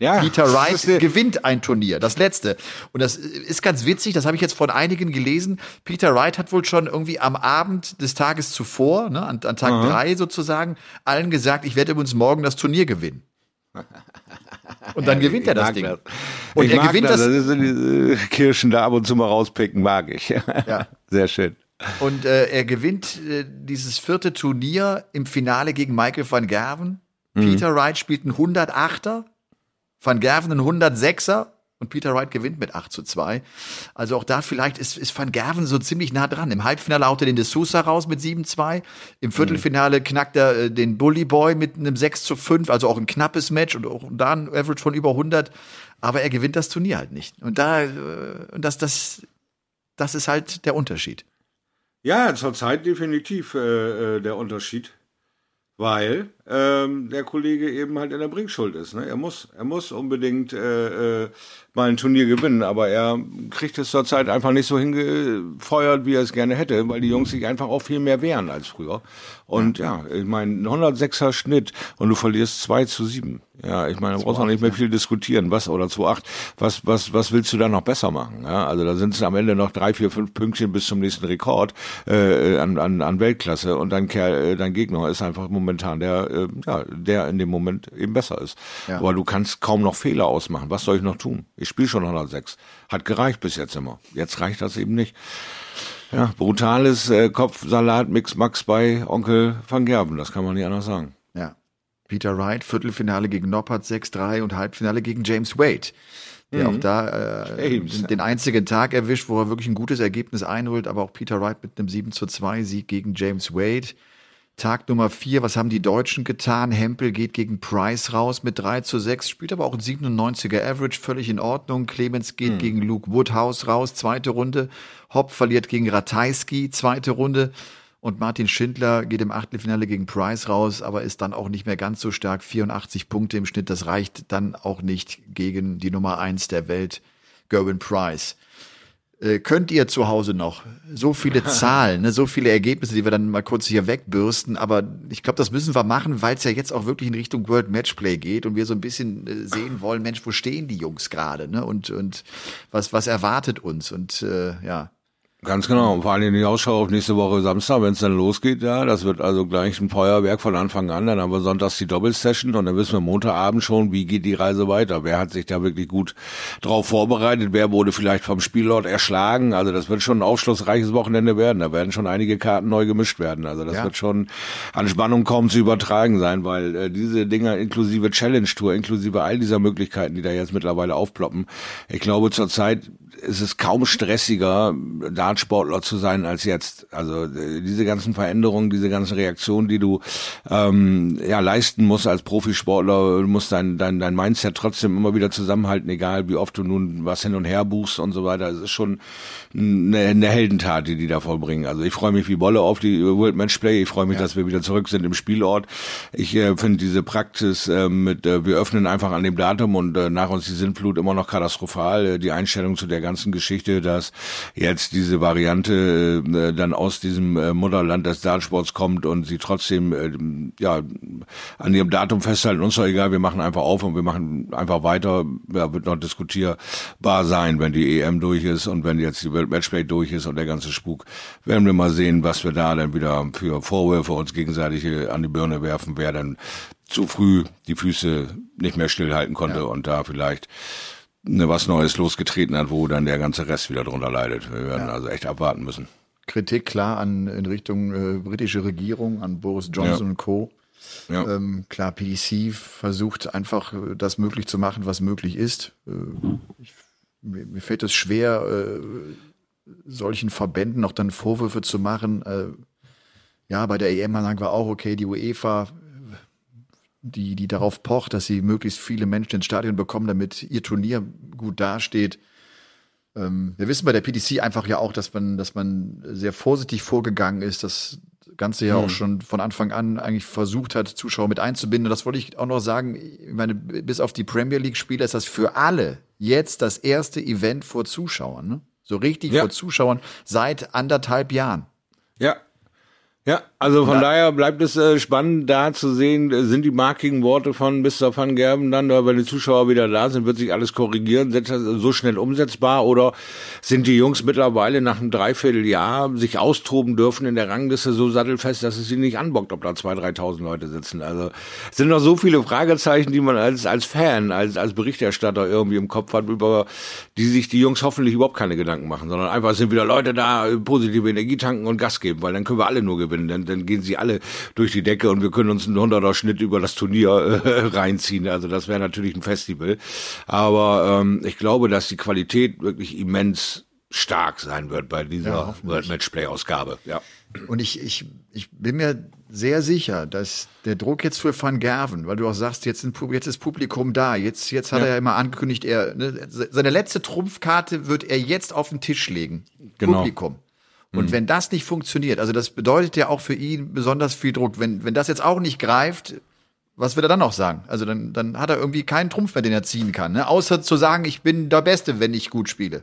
Ja, Peter Wright der- gewinnt ein Turnier, das letzte. Und das ist ganz witzig, das habe ich jetzt von einigen gelesen. Peter Wright hat wohl schon irgendwie am Abend des Tages zuvor, ne, an, an Tag drei sozusagen, allen gesagt, ich werde übrigens morgen das Turnier gewinnen. Und dann gewinnt er das Ding. Das. Und ich er gewinnt das. das- Das sind diese Kirschen da ab und zu mal rauspicken, mag ich. Ja. Sehr schön. Und äh, er gewinnt äh, dieses vierte Turnier im Finale gegen Michael van Gerven. Peter Wright spielt einen 108er, Van Gerven einen 106er und Peter Wright gewinnt mit 8 zu 2. Also auch da vielleicht ist, ist Van Gerven so ziemlich nah dran. Im Halbfinale haut er den De Sousa raus mit 7-2. Im Viertelfinale knackt er äh, den Bully Boy mit einem 6 zu 5, also auch ein knappes Match und auch da ein Average von über 100. Aber er gewinnt das Turnier halt nicht. Und da, äh, und das, das, das ist halt der Unterschied. Ja, zurzeit definitiv äh, äh, der Unterschied, weil ähm, der Kollege eben halt in der Bringschuld ist. Ne? Er muss, er muss unbedingt äh, äh, mal ein Turnier gewinnen, aber er kriegt es zurzeit einfach nicht so hingefeuert, wie er es gerne hätte, weil die Jungs sich einfach auch viel mehr wehren als früher. Und ja, ich meine, ein 106er Schnitt und du verlierst 2 zu 7. Ja, ich meine, da brauchst du auch nicht mehr viel diskutieren, was oder 2-8. Was, was, was willst du da noch besser machen? Ja, also da sind es am Ende noch drei, vier, fünf Pünktchen bis zum nächsten Rekord äh, an, an, an Weltklasse und dein Kerl, äh, dein Gegner ist einfach momentan der, äh, ja, der in dem Moment eben besser ist. Ja. Aber du kannst kaum noch Fehler ausmachen. Was soll ich noch tun? Ich spiele schon 106. Hat gereicht bis jetzt immer. Jetzt reicht das eben nicht. Ja, brutales äh, Kopfsalat-Mix Max bei Onkel van Gerben, das kann man nicht anders sagen. Ja. Peter Wright, Viertelfinale gegen Noppert 6-3 und Halbfinale gegen James Wade. Der auch da äh, James. den, einzigen Tag erwischt, wo er wirklich ein gutes Ergebnis einholt, aber auch Peter Wright mit einem 7 zu 2 Sieg gegen James Wade. Tag Nummer 4, was haben die Deutschen getan? Hempel geht gegen Price raus mit 3 zu 6, spielt aber auch ein 97er Average, völlig in Ordnung. Clemens geht gegen Luke Woodhouse raus, zweite Runde. Hopp verliert gegen Ratajski, zweite Runde. Und Martin Schindler geht im Achtelfinale gegen Price raus, aber ist dann auch nicht mehr ganz so stark. 84 Punkte im Schnitt, das reicht dann auch nicht gegen die Nummer 1 der Welt, Gerwin Price. Äh, könnt ihr zu Hause noch? So viele Zahlen, ne, so viele Ergebnisse, die wir dann mal kurz hier wegbürsten, aber ich glaube, das müssen wir machen, weil es ja jetzt auch wirklich in Richtung World Matchplay geht und wir so ein bisschen äh, sehen wollen, Mensch, wo stehen die Jungs gerade, ne? Und und was was erwartet uns? Und äh, ja, Ganz genau. Und vor allem die Ausschau auf nächste Woche Samstag, wenn es dann losgeht, ja. Das wird also gleich ein Feuerwerk von Anfang an. Dann haben wir sonntags die Doppelsession und dann wissen wir Montagabend schon, wie geht die Reise weiter. Wer hat sich da wirklich gut drauf vorbereitet? Wer wurde vielleicht vom Spielort erschlagen? Also das wird schon ein aufschlussreiches Wochenende werden. Da werden schon einige Karten neu gemischt werden. Also das Ja. wird schon an Spannung kaum zu übertragen sein, weil äh, diese Dinger inklusive Challenge Tour, inklusive all dieser Möglichkeiten, die da jetzt mittlerweile aufploppen, ich glaube zurzeit ist es kaum stressiger, Dartsportler zu sein als jetzt. Also äh, diese ganzen Veränderungen, diese ganzen Reaktionen, die du ähm, ja leisten musst als Profisportler, du musst dein, dein, dein Mindset trotzdem immer wieder zusammenhalten, egal wie oft du nun was hin und her buchst und so weiter. Es ist schon eine, eine Heldentat, die die da vollbringen. Also ich freue mich wie Bolle auf die World Match Play. Ich freue mich, dass wir wieder zurück sind im Spielort. Ich äh, finde diese Praxis äh, mit, äh, wir öffnen einfach an dem Datum und äh, nach uns die Sintflut immer noch katastrophal. Äh, die Einstellung zu der ganzen Geschichte, dass jetzt diese Variante äh, dann aus diesem äh, Mutterland des Dartsports kommt und sie trotzdem äh, ja an ihrem Datum festhalten. Uns doch egal, wir machen einfach auf und wir machen einfach weiter. Ja, wird noch diskutierbar sein, wenn die EM durch ist und wenn jetzt die World Matchplay durch ist und der ganze Spuk. Werden wir mal sehen, was wir da dann wieder für Vorwürfe uns gegenseitig äh, an die Birne werfen, wer dann zu früh die Füße nicht mehr stillhalten konnte und da vielleicht ne, was Neues losgetreten hat, wo dann der ganze Rest wieder drunter leidet. Wir werden also echt abwarten müssen. Kritik klar an in Richtung äh, britische Regierung, an Boris Johnson Ja. und Co. Ja. Ähm, klar, PDC versucht einfach äh, das möglich zu machen, was möglich ist. Äh, ich, mir, mir fällt es schwer, äh, solchen Verbänden noch dann Vorwürfe zu machen. Äh, ja, bei der EM sagen wir auch, okay, die UEFA, die, die darauf pocht, dass sie möglichst viele Menschen ins Stadion bekommen, damit ihr Turnier gut dasteht. Ähm, wir wissen bei der PDC einfach ja auch, dass man, dass man sehr vorsichtig vorgegangen ist, das Ganze ja auch schon von Anfang an eigentlich versucht hat, Zuschauer mit einzubinden. Und das wollte ich auch noch sagen. Ich meine, bis auf die Premier League-Spiele ist das für alle jetzt das erste Event vor Zuschauern. Ne? So richtig Ja. vor Zuschauern seit anderthalb Jahren. Ja. Ja, also von daher bleibt es äh, spannend, da zu sehen, äh, sind die markigen Worte von Mr. Van Gerben dann, oder wenn die Zuschauer wieder da sind, wird sich alles korrigieren, sind das so schnell umsetzbar oder sind die Jungs mittlerweile nach einem Dreivierteljahr sich austoben dürfen in der Rangliste so sattelfest, dass es sie nicht anbockt, ob da 2.000, 3.000 Leute sitzen. Also es sind noch so viele Fragezeichen, die man als, als Fan, als, als Berichterstatter irgendwie im Kopf hat, über die sich die Jungs hoffentlich überhaupt keine Gedanken machen, sondern einfach sind wieder Leute da, äh, positive Energie tanken und Gas geben, weil dann können wir alle nur gewinnen. Dann, dann gehen sie alle durch die Decke und wir können uns einen 100er Schnitt über das Turnier äh, reinziehen. Also das wäre natürlich ein Festival. Aber ähm, ich glaube, dass die Qualität wirklich immens stark sein wird bei dieser World Matchplay Ausgabe. Ja. Und ich, ich, ich bin mir sehr sicher, dass der Druck jetzt für Van Gerven, weil du auch sagst, jetzt, Pub- jetzt ist Publikum da, jetzt, jetzt hat Ja. er ja immer angekündigt, er, ne, seine letzte Trumpfkarte wird er jetzt auf den Tisch legen. Genau. Publikum. Und wenn das nicht funktioniert, also das bedeutet ja auch für ihn besonders viel Druck. Wenn, wenn das jetzt auch nicht greift, was will er dann noch sagen? Also dann, dann hat er irgendwie keinen Trumpf mehr, den er ziehen kann, ne? außer zu sagen, ich bin der Beste, wenn ich gut spiele.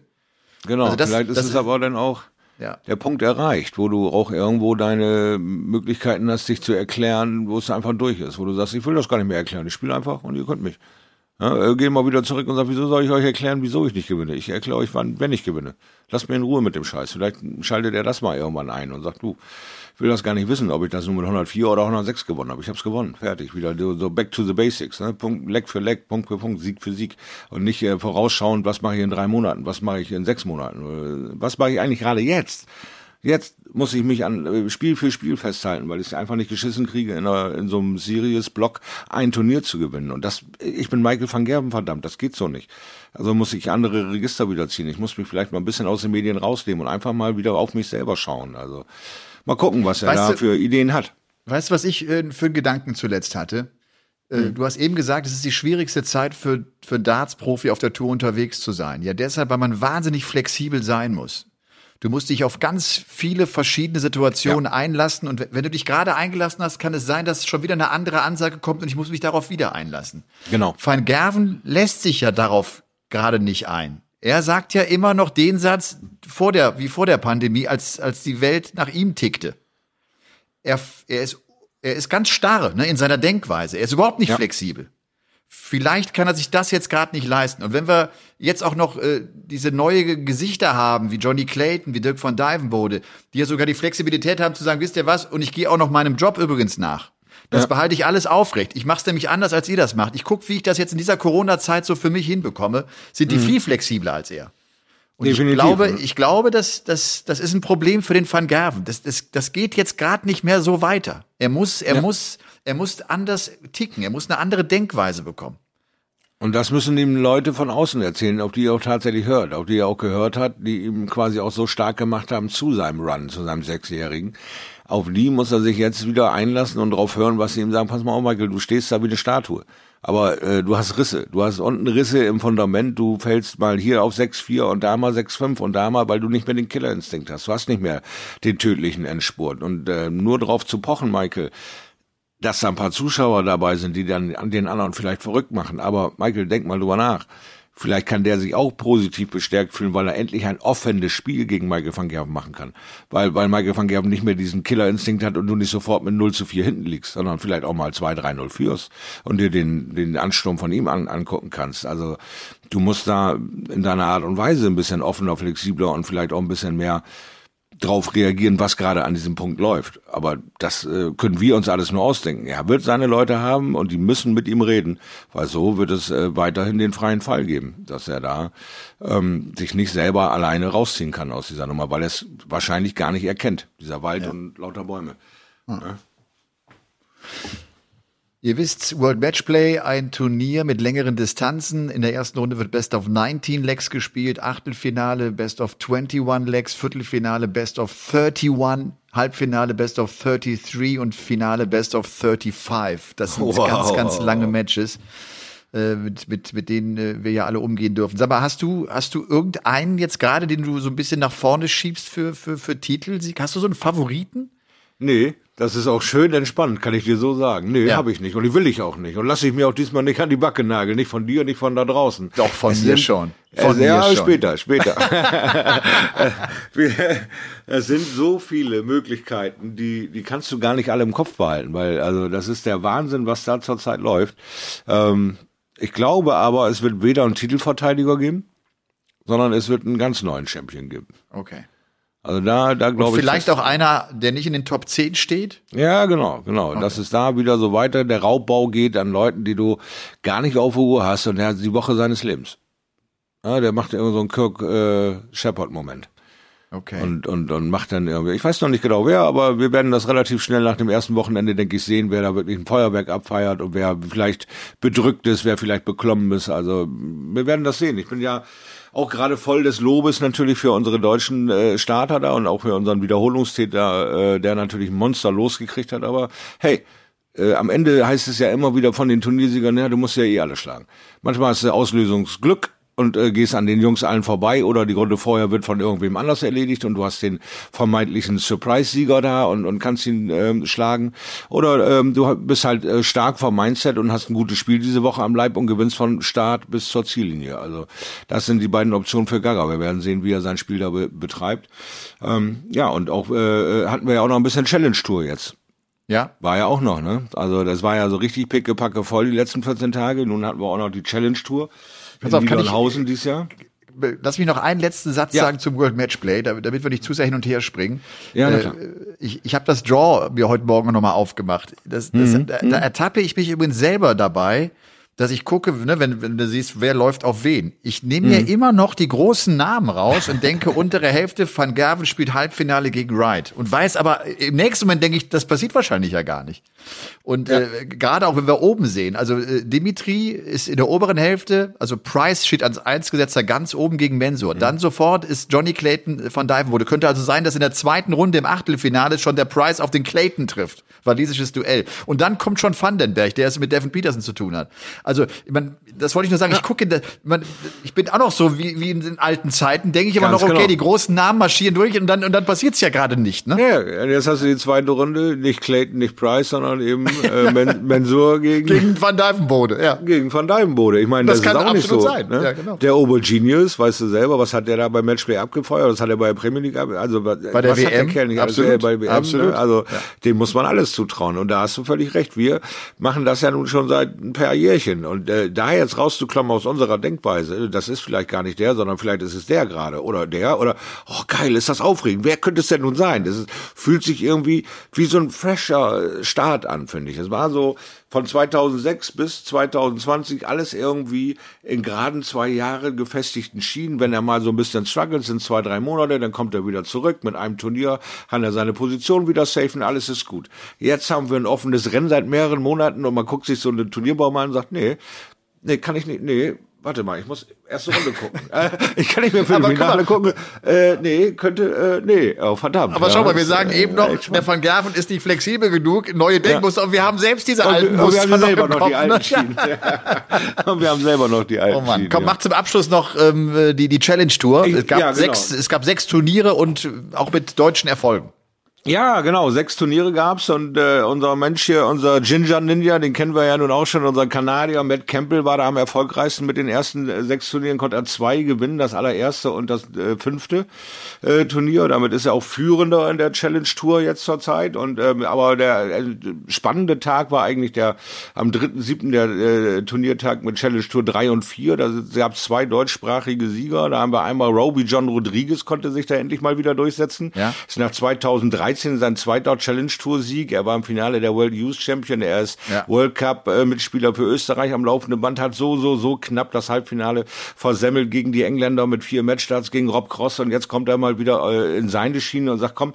Genau, Also das- vielleicht ist das es aber dann auch Ja. der Punkt erreicht, wo du auch irgendwo deine Möglichkeiten hast, dich zu erklären, wo es einfach durch ist, wo du sagst, ich will das gar nicht mehr erklären, ich spiele einfach und ihr könnt mich. Ja, äh, geh mal wieder zurück und sag, wieso soll ich euch erklären, wieso ich nicht gewinne? Ich erkläre euch, wann, wenn ich gewinne. Lasst mir in Ruhe mit dem Scheiß. Vielleicht schaltet er das mal irgendwann ein und sagt, du, ich will das gar nicht wissen, ob ich das nur mit 104 oder 106 gewonnen habe. Ich habe es gewonnen. Fertig. Wieder so so back to the basics. Ne? Punkt, Leck für Leck, Punkt für Punkt, Sieg für Sieg. Und nicht äh, vorausschauend, was mache ich in drei Monaten, was mache ich in sechs Monaten, äh, was mache ich eigentlich gerade jetzt? Jetzt muss ich mich an äh, Spiel für Spiel festhalten, weil ich es einfach nicht geschissen kriege, in, einer, in so einem Series-Block ein Turnier zu gewinnen. Und das, ich bin Michael van Gerben, verdammt, das geht so nicht. Also muss ich andere Register wieder ziehen. Ich muss mich vielleicht mal ein bisschen aus den Medien rausnehmen und einfach mal wieder auf mich selber schauen. Also mal gucken, was er Weißt da du- für Ideen hat. Weißt du, was ich äh, für einen Gedanken zuletzt hatte? Äh, Du hast eben gesagt, es ist die schwierigste Zeit für, für Darts-Profi auf der Tour unterwegs zu sein. Ja, deshalb, weil man wahnsinnig flexibel sein muss. Du musst dich auf ganz viele verschiedene Situationen einlassen und wenn du dich gerade eingelassen hast, kann es sein, dass schon wieder eine andere Ansage kommt und ich muss mich darauf wieder einlassen. Genau. Van Gerven lässt sich ja darauf gerade nicht ein. Er sagt ja immer noch den Satz vor der, wie vor der Pandemie, als, als die Welt nach ihm tickte. Er, er ist, er ist ganz starr, ne, in seiner Denkweise. Er ist überhaupt nicht Ja. flexibel. Vielleicht kann er sich das jetzt gerade nicht leisten. Und wenn wir jetzt auch noch äh, diese neue Gesichter haben, wie Johnny Clayton, wie Dirk von Dijvenbode, die ja sogar die Flexibilität haben zu sagen, wisst ihr was, und ich gehe auch noch meinem Job übrigens nach. Das behalte ich alles aufrecht. Ich mache es nämlich anders, als ihr das macht. Ich gucke, wie ich das jetzt in dieser Corona-Zeit so für mich hinbekomme. Sind die viel flexibler als er. Und Definitiv, ich glaube, ne? ich glaube, dass das, das ist ein Problem für den Van Gerven. Das, das, das geht jetzt gerade nicht mehr so weiter. Er muss, er muss, er muss anders ticken. Er muss eine andere Denkweise bekommen. Und das müssen ihm Leute von außen erzählen, auf die er auch tatsächlich hört, auf die er auch gehört hat, die ihm quasi auch so stark gemacht haben zu seinem Run, zu seinem Sechsjährigen. Auf die muss er sich jetzt wieder einlassen und drauf hören, was sie ihm sagen, pass mal auf, Michael, du stehst da wie eine Statue. Aber äh, du hast Risse, du hast unten Risse im Fundament, du fällst mal hier auf 6-4 und da mal 6-5 und da mal, weil du nicht mehr den Killerinstinkt hast. Du hast nicht mehr den tödlichen Endspurt. Und äh, nur drauf zu pochen, Michael, dass da ein paar Zuschauer dabei sind, die dann an den anderen vielleicht verrückt machen. Aber Michael, denk mal drüber nach. Vielleicht kann der sich auch positiv bestärkt fühlen, weil er endlich ein offenes Spiel gegen Michael van Gerven machen kann. Weil, weil Michael van Gerven nicht mehr diesen Killerinstinkt hat und du nicht sofort mit 0 zu 4 hinten liegst, sondern vielleicht auch mal 2-3-0 führst und dir den, den Ansturm von ihm an, angucken kannst. Also du musst da in deiner Art und Weise ein bisschen offener, flexibler und vielleicht auch ein bisschen mehr drauf reagieren, was gerade an diesem Punkt läuft. Aber das äh, können wir uns alles nur ausdenken. Er wird seine Leute haben und die müssen mit ihm reden, weil so wird es äh, weiterhin den freien Fall geben, dass er da ähm, sich nicht selber alleine rausziehen kann aus dieser Nummer, weil er es wahrscheinlich gar nicht erkennt, dieser Wald und lauter Bäume. Ihr wisst, World Matchplay, ein Turnier mit längeren Distanzen. In der ersten Runde wird Best of 19 Legs gespielt, Achtelfinale Best of 21 Legs, Viertelfinale Best of 31, Halbfinale Best of 33 und Finale Best of 35. Das sind Wow. ganz, ganz lange Matches. äh, Mit, mit, mit denen äh, wir ja alle umgehen dürfen. Sag mal, hast du, hast du irgendeinen jetzt gerade, den du so ein bisschen nach vorne schiebst für, für, für Titelsieg? Hast du so einen Favoriten? Nee, das ist auch schön entspannt, kann ich dir so sagen. Nee, Ja. habe ich nicht und die will ich auch nicht. Und lasse ich mir auch diesmal nicht an die Backe nageln, nicht von dir, nicht von da draußen. Doch, von Es mir schon. Von mir ja, schon. später, später. Es sind so viele Möglichkeiten, die, die kannst du gar nicht alle im Kopf behalten, weil also das ist der Wahnsinn, was da zurzeit läuft. Ähm, ich glaube aber, es wird weder einen Titelverteidiger geben, sondern es wird einen ganz neuen Champion geben. Okay. Also da, da glaube ich. Vielleicht auch einer, der nicht in den Top 10 steht? Ja, genau, genau. Dass es da wieder so weiter der Raubbau geht an Leuten, die du gar nicht auf der Uhr hast und der hat die Woche seines Lebens. Ja, der macht immer so einen Kirk äh, Shepard-Moment. Okay. Und, und, und macht dann irgendwie, ich weiß noch nicht genau wer, aber wir werden das relativ schnell nach dem ersten Wochenende, denke ich, sehen, wer da wirklich ein Feuerwerk abfeiert und wer vielleicht bedrückt ist, wer vielleicht beklommen ist. Also wir werden das sehen. Ich bin ja auch gerade voll des Lobes natürlich für unsere deutschen äh, Starter da und auch für unseren Wiederholungstäter, äh, der natürlich Monster losgekriegt hat. Aber hey, äh, am Ende heißt es ja immer wieder von den Turniersiegern, ja, du musst ja eh alle schlagen. Manchmal hast du Auslösungsglück und äh, gehst an den Jungs allen vorbei oder die Runde vorher wird von irgendwem anders erledigt und du hast den vermeintlichen Surprise-Sieger da und, und kannst ihn ähm, schlagen. Oder ähm, du bist halt äh, stark vom Mindset und hast ein gutes Spiel diese Woche am Leib und gewinnst von Start bis zur Ziellinie. Also das sind die beiden Optionen für Gaga. Wir werden sehen, wie er sein Spiel da be betreibt. Ähm, ja, und auch äh, hatten wir ja auch noch ein bisschen Challenge-Tour jetzt. ja. War ja auch noch, ne? Also das war ja so richtig pickepacke voll die letzten 14 Tage. Nun hatten wir auch noch die Challenge-Tour Pass auf, kann ich- dieses Jahr. Lass mich noch einen letzten Satz Ja. sagen zum World Matchplay, damit, damit wir nicht zu sehr hin und her springen. Ja, na Äh, klar. ich ich habe das Draw mir heute Morgen nochmal aufgemacht. Das, das, Mhm. da, da ertappe ich mich übrigens selber dabei, dass ich gucke, ne, wenn, wenn du siehst, wer läuft auf wen. Ich nehme mir immer noch die großen Namen raus und denke, untere Hälfte, Van Gerven spielt Halbfinale gegen Wright. Und weiß aber, im nächsten Moment denke ich, das passiert wahrscheinlich ja gar nicht. Und äh, gerade auch, wenn wir oben sehen, also äh, Dimitri ist in der oberen Hälfte, also Price steht als Eingesetzter ganz oben gegen Mensur. Dann sofort ist Johnny Clayton von Divenbode. Könnte also sein, dass in der zweiten Runde im Achtelfinale schon der Price auf den Clayton trifft. Walisisches Duell. Und dann kommt schon Vandenberg, der es mit Devin Peterson zu tun hat. Also, man, das wollte ich nur sagen. Ich gucke, in der- man, ich bin auch noch so wie, wie in den alten Zeiten, denke ich immer Ganz noch, okay, genau. die großen Namen marschieren durch und dann, und dann passiert's ja gerade nicht, ne? Ja, jetzt hast du die zweite Runde, nicht Clayton, nicht Price, sondern eben äh, Men Mensur gegen, gegen Gegen Van Dijvenbode, ja. Van Dijvenbode. Ich meine, Das das, kann ist auch nicht absolut so. sein. Ne? Ja, genau. Der Obergenius, weißt du selber, was hat der da beim Matchplay abgefeuert? Was hat er bei der Premier League ab? Also bei der WM? der nicht alles Absolut. äh, bei WM? Absolut. Ne? Also dem muss man alles zutrauen. Und da hast du völlig recht. Wir machen das ja nun schon seit ein paar Jährchen. Und äh, da jetzt rauszuklammern aus unserer Denkweise, das ist vielleicht gar nicht der, sondern vielleicht ist es der gerade oder der oder oh geil, ist das aufregend. Wer könnte es denn nun sein? Das ist, fühlt sich irgendwie wie so ein fresher Start an, finde ich. Es war so von 2006 bis 2020 alles irgendwie in geraden zwei Jahre gefestigten Schienen. Wenn er mal so ein bisschen struggelt, sind zwei, drei Monate, dann kommt er wieder zurück. Mit einem Turnier kann er seine Position wieder safen, alles ist gut. Jetzt haben wir ein offenes Rennen seit mehreren Monaten und man guckt sich so eine Turnierbaum an und sagt, nee, nee, kann ich nicht, nee, warte mal, ich muss erste Runde gucken. äh, ich kann nicht mehr für die guck mal. Finale gucken. Äh, nee, könnte, äh, nee, oh, verdammt. Aber ja, schau mal, wir sagen äh, eben noch, der Van Gerven ist nicht flexibel genug, neue Denkmuster, und wir haben selbst diese Und alten und wir haben selber noch Kopf, die alten ne? Schienen. und wir haben selber noch die alten Oh Mann, Schienen. komm, ja. mach zum Abschluss noch ähm, die, die Challenge Tour. Ich- Es gab, ja, genau. sechs, es gab sechs Turniere und auch mit deutschen Erfolgen. Ja, genau. Sechs Turniere gab's und äh, unser Mensch hier, unser Ginger Ninja, den kennen wir ja nun auch schon. Unser Kanadier Matt Campbell war da am erfolgreichsten mit den ersten äh, sechs Turnieren, konnte er zwei gewinnen, das allererste und das äh, fünfte äh, Turnier. Damit ist er auch führender in der Challenge Tour jetzt zur Zeit. Und ähm, aber der äh, spannende Tag war eigentlich der am dritten, siebten der äh, Turniertag mit Challenge Tour drei und vier. Da gab es zwei deutschsprachige Sieger. Da haben wir einmal Roby John Rodriguez konnte sich da endlich mal wieder durchsetzen. Ja. Ist nach 2013 sein zweiter Challenge Tour Sieg. Er war im Finale der World Youth Champion. Er ist Ja. World Cup äh, Mitspieler für Österreich am laufenden Band. Hat so, so, so knapp das Halbfinale versemmelt gegen die Engländer mit vier Matchstarts gegen Rob Cross. Und jetzt kommt er mal wieder äh, in seine Schiene und sagt, komm,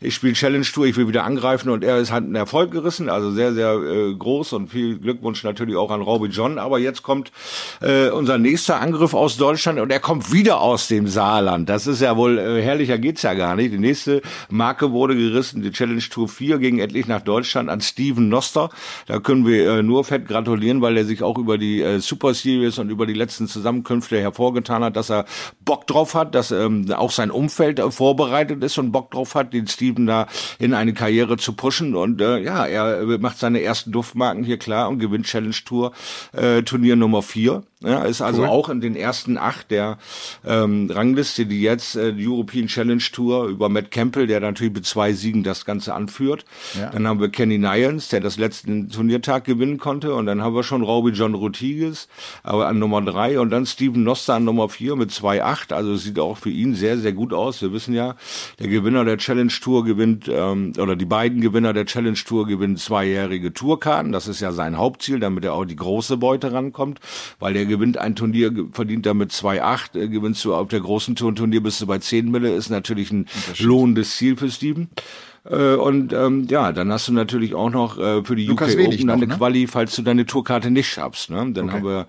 ich spiele Challenge Tour, ich will wieder angreifen. Und er ist halt einen Erfolg gerissen. Also sehr, sehr äh, groß und viel Glückwunsch natürlich auch an Robbie John. Aber jetzt kommt äh, unser nächster Angriff aus Deutschland und er kommt wieder aus dem Saarland. Das ist ja wohl, äh, herrlicher geht's ja gar nicht. Die nächste Marke wurde gerissen, die Challenge Tour 4 ging endlich nach Deutschland an Steven Noster. Da können wir äh, nur fett gratulieren, weil er sich auch über die äh, Super Series und über die letzten Zusammenkünfte hervorgetan hat, dass er Bock drauf hat, dass ähm, auch sein Umfeld äh, vorbereitet ist und Bock drauf hat, den Steven da in eine Karriere zu pushen. Und äh, ja, er äh, macht seine ersten Duftmarken hier klar und gewinnt Challenge Tour äh, Turnier Nummer 4. Ja, ist also auch in den ersten acht der ähm, Rangliste, die jetzt äh, die European Challenge Tour über Matt Campbell, der natürlich mit zwei Siegen das Ganze anführt. Ja. Dann haben wir Kenny Nyans, der das letzten Turniertag gewinnen konnte. Und dann haben wir schon Robbie John Rodriguez aber an Nummer drei und dann Steven Noster an Nummer vier mit 2,8. Also es sieht auch für ihn sehr, sehr gut aus. Wir wissen ja, der Gewinner der Challenge Tour gewinnt, ähm, oder die beiden Gewinner der Challenge Tour gewinnen zweijährige Tourkarten. Das ist ja sein Hauptziel, damit er auch die große Beute rankommt, weil der gewinnt ein Turnier, verdient damit 2,8, äh, gewinnst du auf der großen Tour ein Turnier bist du bei 10 Mille, ist natürlich ein lohnendes Ziel für Steven. Äh, Und ähm, ja, dann hast du natürlich auch noch äh, für die Lukas UK Open eine ne? Quali, falls du deine Tourkarte nicht schaffst. Ne? Dann haben wir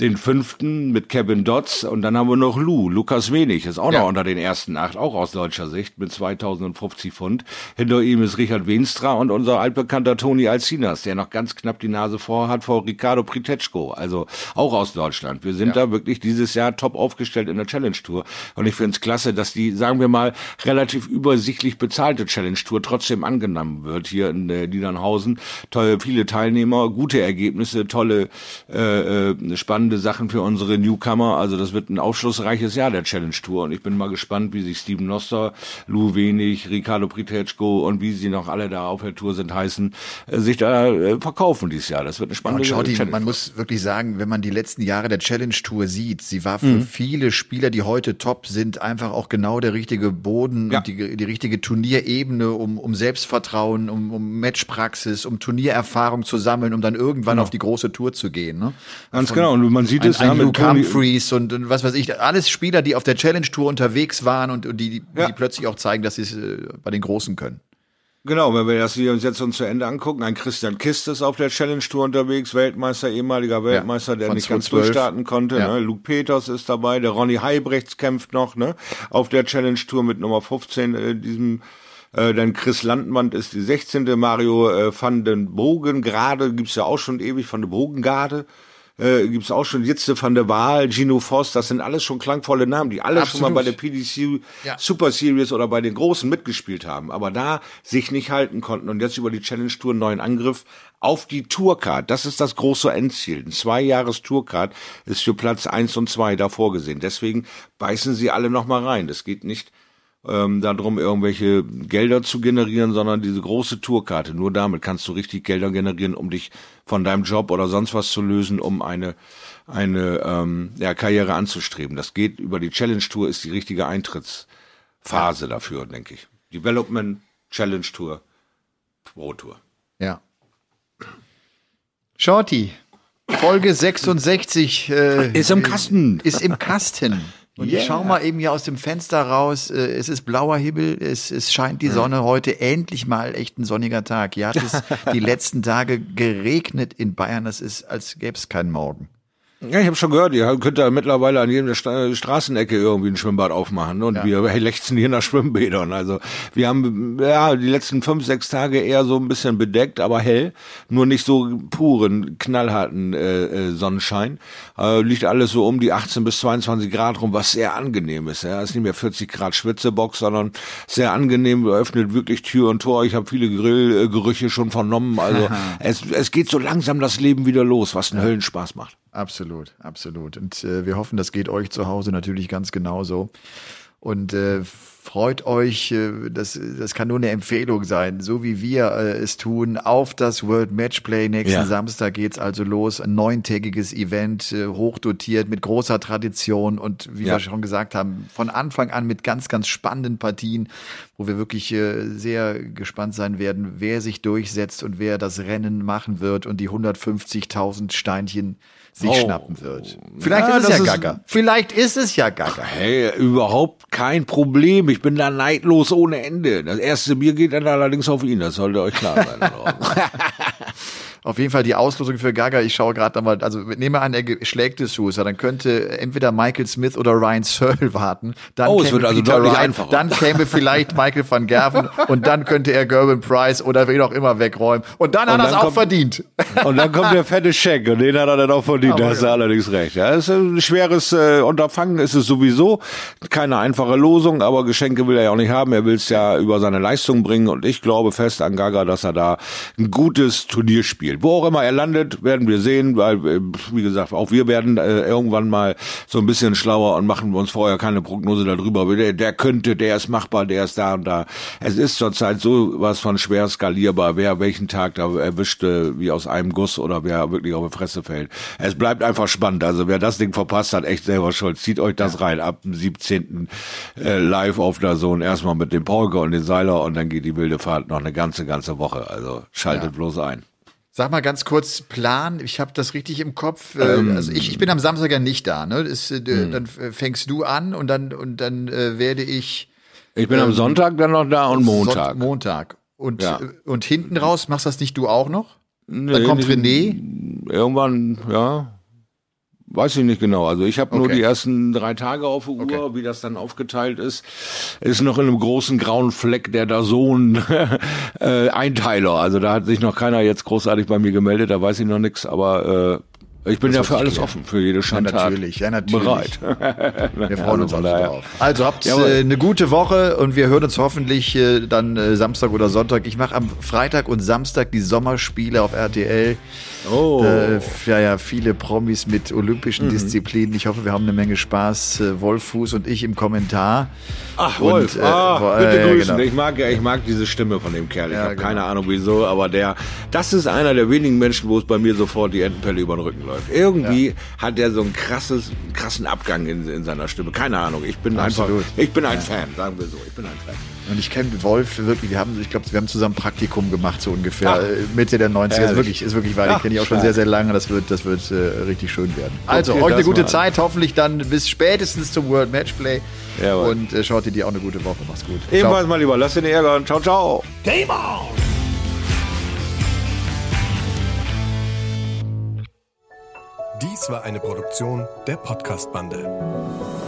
den fünften mit Kevin Dodds und dann haben wir noch Lou, Lukas Wenig, ist auch Ja. noch unter den ersten acht, auch aus deutscher Sicht mit 2050 Pfund. Hinter ihm ist Richard Wenstra und unser altbekannter Toni Alcinas, der noch ganz knapp die Nase vor hat vor Ricardo Pritetschko, also auch aus Deutschland. Wir sind da wirklich dieses Jahr top aufgestellt in der Challenge Tour und ich finde es klasse, dass die, sagen wir mal, relativ übersichtlich bezahlte Challenge Tour trotzdem angenommen wird hier in äh, Niedernhausen. Tolle, viele Teilnehmer, gute Ergebnisse, tolle, äh, äh, spannende spannende Sachen für unsere Newcomer. Also das wird ein aufschlussreiches Jahr der Challenge Tour und ich bin mal gespannt, wie sich Steven Noster, Lou Wenig, Ricardo Pritetschko und wie sie noch alle da auf der Tour sind heißen, äh, sich da äh, verkaufen dieses Jahr. Das wird eine spannende Und die, Challenge man muss wirklich sagen, wenn man die letzten Jahre der Challenge Tour sieht, sie war für Mhm. viele Spieler, die heute top sind, einfach auch genau der richtige Boden Ja. und die, die richtige Turnierebene, um, um Selbstvertrauen, um, um Matchpraxis, um Turniererfahrung zu sammeln, um dann irgendwann auf die große Tour zu gehen. Ne? Ganz genau. Und man sieht Ein, es ja ein mit Luke Humphreys und, und was weiß ich, alles Spieler, die auf der Challenge Tour unterwegs waren und, und die, Ja. die plötzlich auch zeigen, dass sie es äh, bei den Großen können. Genau, wenn wir das hier uns jetzt uns zu Ende angucken, ein Christian Kist ist auf der Challenge Tour unterwegs, Weltmeister, ehemaliger Weltmeister, der von nicht ganz 2012. durchstarten konnte. Ja. Ne? Luke Peters ist dabei, der Ronny Heibrechts kämpft noch ne? auf der Challenge Tour mit Nummer 15 äh, diesem äh, dann Chris Landmann ist die 16. Mario äh, van den Bogen gerade, gibt's ja auch schon ewig, van den Bogengarde. Äh, gibt's auch schon Jitze van der Waal, Gino Voss, das sind alles schon klangvolle Namen, die alle schon mal Absolut. bei der PDC Ja. Super Series oder bei den Großen mitgespielt haben, aber da sich nicht halten konnten und jetzt über die Challenge Tour einen neuen Angriff auf die Tourcard. Das ist das große Endziel. Ein zwei Jahres Tourcard ist für Platz eins und zwei da vorgesehen. Deswegen beißen sie alle noch mal rein. Es geht nicht ähm, darum, irgendwelche Gelder zu generieren, sondern diese große Tourkarte. Nur damit kannst du richtig Gelder generieren, um dich von deinem Job oder sonst was zu lösen, um eine eine ähm, ja, Karriere anzustreben. Das geht über die Challenge Tour, ist die richtige Eintrittsphase dafür, denke ich. Development, Challenge Tour, Pro Tour. Ja. Shorty, Folge 66 äh, Ist im Kasten. Ist im Kasten. Und ich schau mal eben hier aus dem Fenster raus. Äh, Es ist blauer Himmel, es, es scheint die Sonne heute. Endlich mal echt ein sonniger Tag. Hier hat es die letzten Tage geregnet in Bayern. Das ist, als gäbe es keinen Morgen. Ja, ich habe schon gehört, ihr könnt da mittlerweile an jeder Sta Straßenecke irgendwie ein Schwimmbad aufmachen ne? und wir lechzen hier nach Schwimmbädern. Also wir haben ja die letzten fünf, sechs Tage eher so ein bisschen bedeckt, aber hell, nur nicht so puren, knallharten äh, äh, Sonnenschein. Äh, liegt alles so um die 18 bis 22 Grad rum, was sehr angenehm ist. Ja, es ist nicht mehr 40 Grad Schwitzebox, sondern sehr angenehm. Öffnet wirklich Tür und Tor. Ich habe viele Grillgerüche schon vernommen. Also es, es geht so langsam das Leben wieder los, was einen Höllenspaß macht. Absolut, absolut. Und äh, wir hoffen, das geht euch zu Hause natürlich ganz genauso. Und äh, freut euch, äh, das, das kann nur eine Empfehlung sein, so wie wir äh, es tun, auf das World Matchplay. Nächsten Ja. Samstag geht's also los. Ein neuntägiges Event, äh, hochdotiert, mit großer Tradition und wie Ja. wir schon gesagt haben, von Anfang an mit ganz, ganz spannenden Partien, wo wir wirklich äh, sehr gespannt sein werden, wer sich durchsetzt und wer das Rennen machen wird und die 150.000 Steinchen sich Oh. schnappen wird. Vielleicht Ja, ist es ja Gaga. Vielleicht ist es ja Gaga. Hey, überhaupt kein Problem. Ich bin da neidlos ohne Ende. Das erste Bier geht dann allerdings auf ihn. Das sollte euch klar sein. Auf jeden Fall die Auslosung für Gaga. Ich schaue gerade nochmal, also nehme an, er schlägt es Sousa, dann könnte entweder Michael Smith oder Ryan Searle warten. Dann Oh, es wird also Peter deutlich Wright, einfacher. Dann käme vielleicht Michael van Gerven und dann könnte er Gerben Price oder wen auch immer wegräumen. Und dann hat Und er es auch verdient. Und dann kommt der fette Scheck und den hat er dann auch verdient. Da hast du allerdings recht. Ja, es ist ein schweres äh, Unterfangen, ist es sowieso. Keine einfache Losung, aber Geschenke will er ja auch nicht haben. Er will es ja über seine Leistung bringen und ich glaube fest an Gaga, dass er da ein gutes Turnier spielt. Wo auch immer er landet, werden wir sehen, weil, äh, wie gesagt, auch wir werden äh, irgendwann mal so ein bisschen schlauer und machen uns vorher keine Prognose darüber. Der, der könnte, der ist machbar, der ist da und da. Es ist zurzeit so was von schwer skalierbar, wer welchen Tag da erwischt, äh, wie aus einem Guss oder wer wirklich auf die Fresse fällt. Es bleibt einfach spannend. Also wer das Ding verpasst hat, echt selber schuld. Zieht euch das rein ab dem 17. Äh, live auf der Zone. Erstmal mit dem Polke und den Seiler und dann geht die wilde Fahrt noch eine ganze, ganze Woche. Also schaltet bloß ein. Sag mal ganz kurz Plan. Ich habe das richtig im Kopf. Äh, Ähm. also ich, ich bin am Samstag ja nicht da. Ne? Das, äh, Hm. Dann äh, fängst du an und dann und dann äh, werde ich Ich bin am Sonntag dann noch da und Montag. Sonnt- Montag. Und, Ja. äh, und hinten raus machst das nicht du auch noch? Nee, Dann kommt René. Irgendwann, ja. Weiß ich nicht genau. Also ich habe nur Okay. die ersten drei Tage auf der Uhr, Okay. wie das dann aufgeteilt ist. Ist noch in einem großen grauen Fleck der Dazon äh, Einteiler. Also da hat sich noch keiner jetzt großartig bei mir gemeldet, da weiß ich noch nichts, aber Ich bin Das ja für alles klären. offen, für jede Ja, Schandtat. natürlich, ja, natürlich. Bereit. Wir freuen uns also daher. drauf. Also habt äh, eine gute Woche und wir hören uns hoffentlich äh, dann äh, Samstag oder Sonntag. Ich mache am Freitag und Samstag die Sommerspiele auf RTL. Oh. Äh, ja, ja, viele Promis mit olympischen Mhm. Disziplinen. Ich hoffe, wir haben eine Menge Spaß. Äh, Wolf Fuß und ich im Kommentar. Ach, Und, Wolf, äh, ah, bitte äh, ja, grüßen. genau. Ich mag ja, ich mag diese Stimme von dem Kerl. Ich Ja, habe genau. keine Ahnung wieso, aber der, das ist einer der wenigen Menschen, wo es bei mir sofort die Entenpelle über den Rücken läuft. Irgendwie hat der so einen krasses, krassen Abgang in, in seiner Stimme. Keine Ahnung. Ich bin Absolut. einfach, ich bin ein Fan, sagen wir so. Ich bin ein Fan. Und ich kenne Wolf wirklich, wir haben, ich glaube, wir haben zusammen Praktikum gemacht, so ungefähr Ach. äh, Mitte der 90er. Ist Herrlich. wirklich, ist wirklich weit. Den Ach, kenne ich auch schon sehr, sehr lange. Das wird, das wird äh, richtig schön werden. Also, Okay, euch eine gute. Zeit. Hoffentlich dann bis spätestens zum World Matchplay. Jawohl. Und äh, schaut dir auch eine gute Woche. Macht's gut. Ebenfalls mal lieber, lass den ärgern. Ciao, ciao. Game on! Dies war eine Produktion der Podcast-Bande.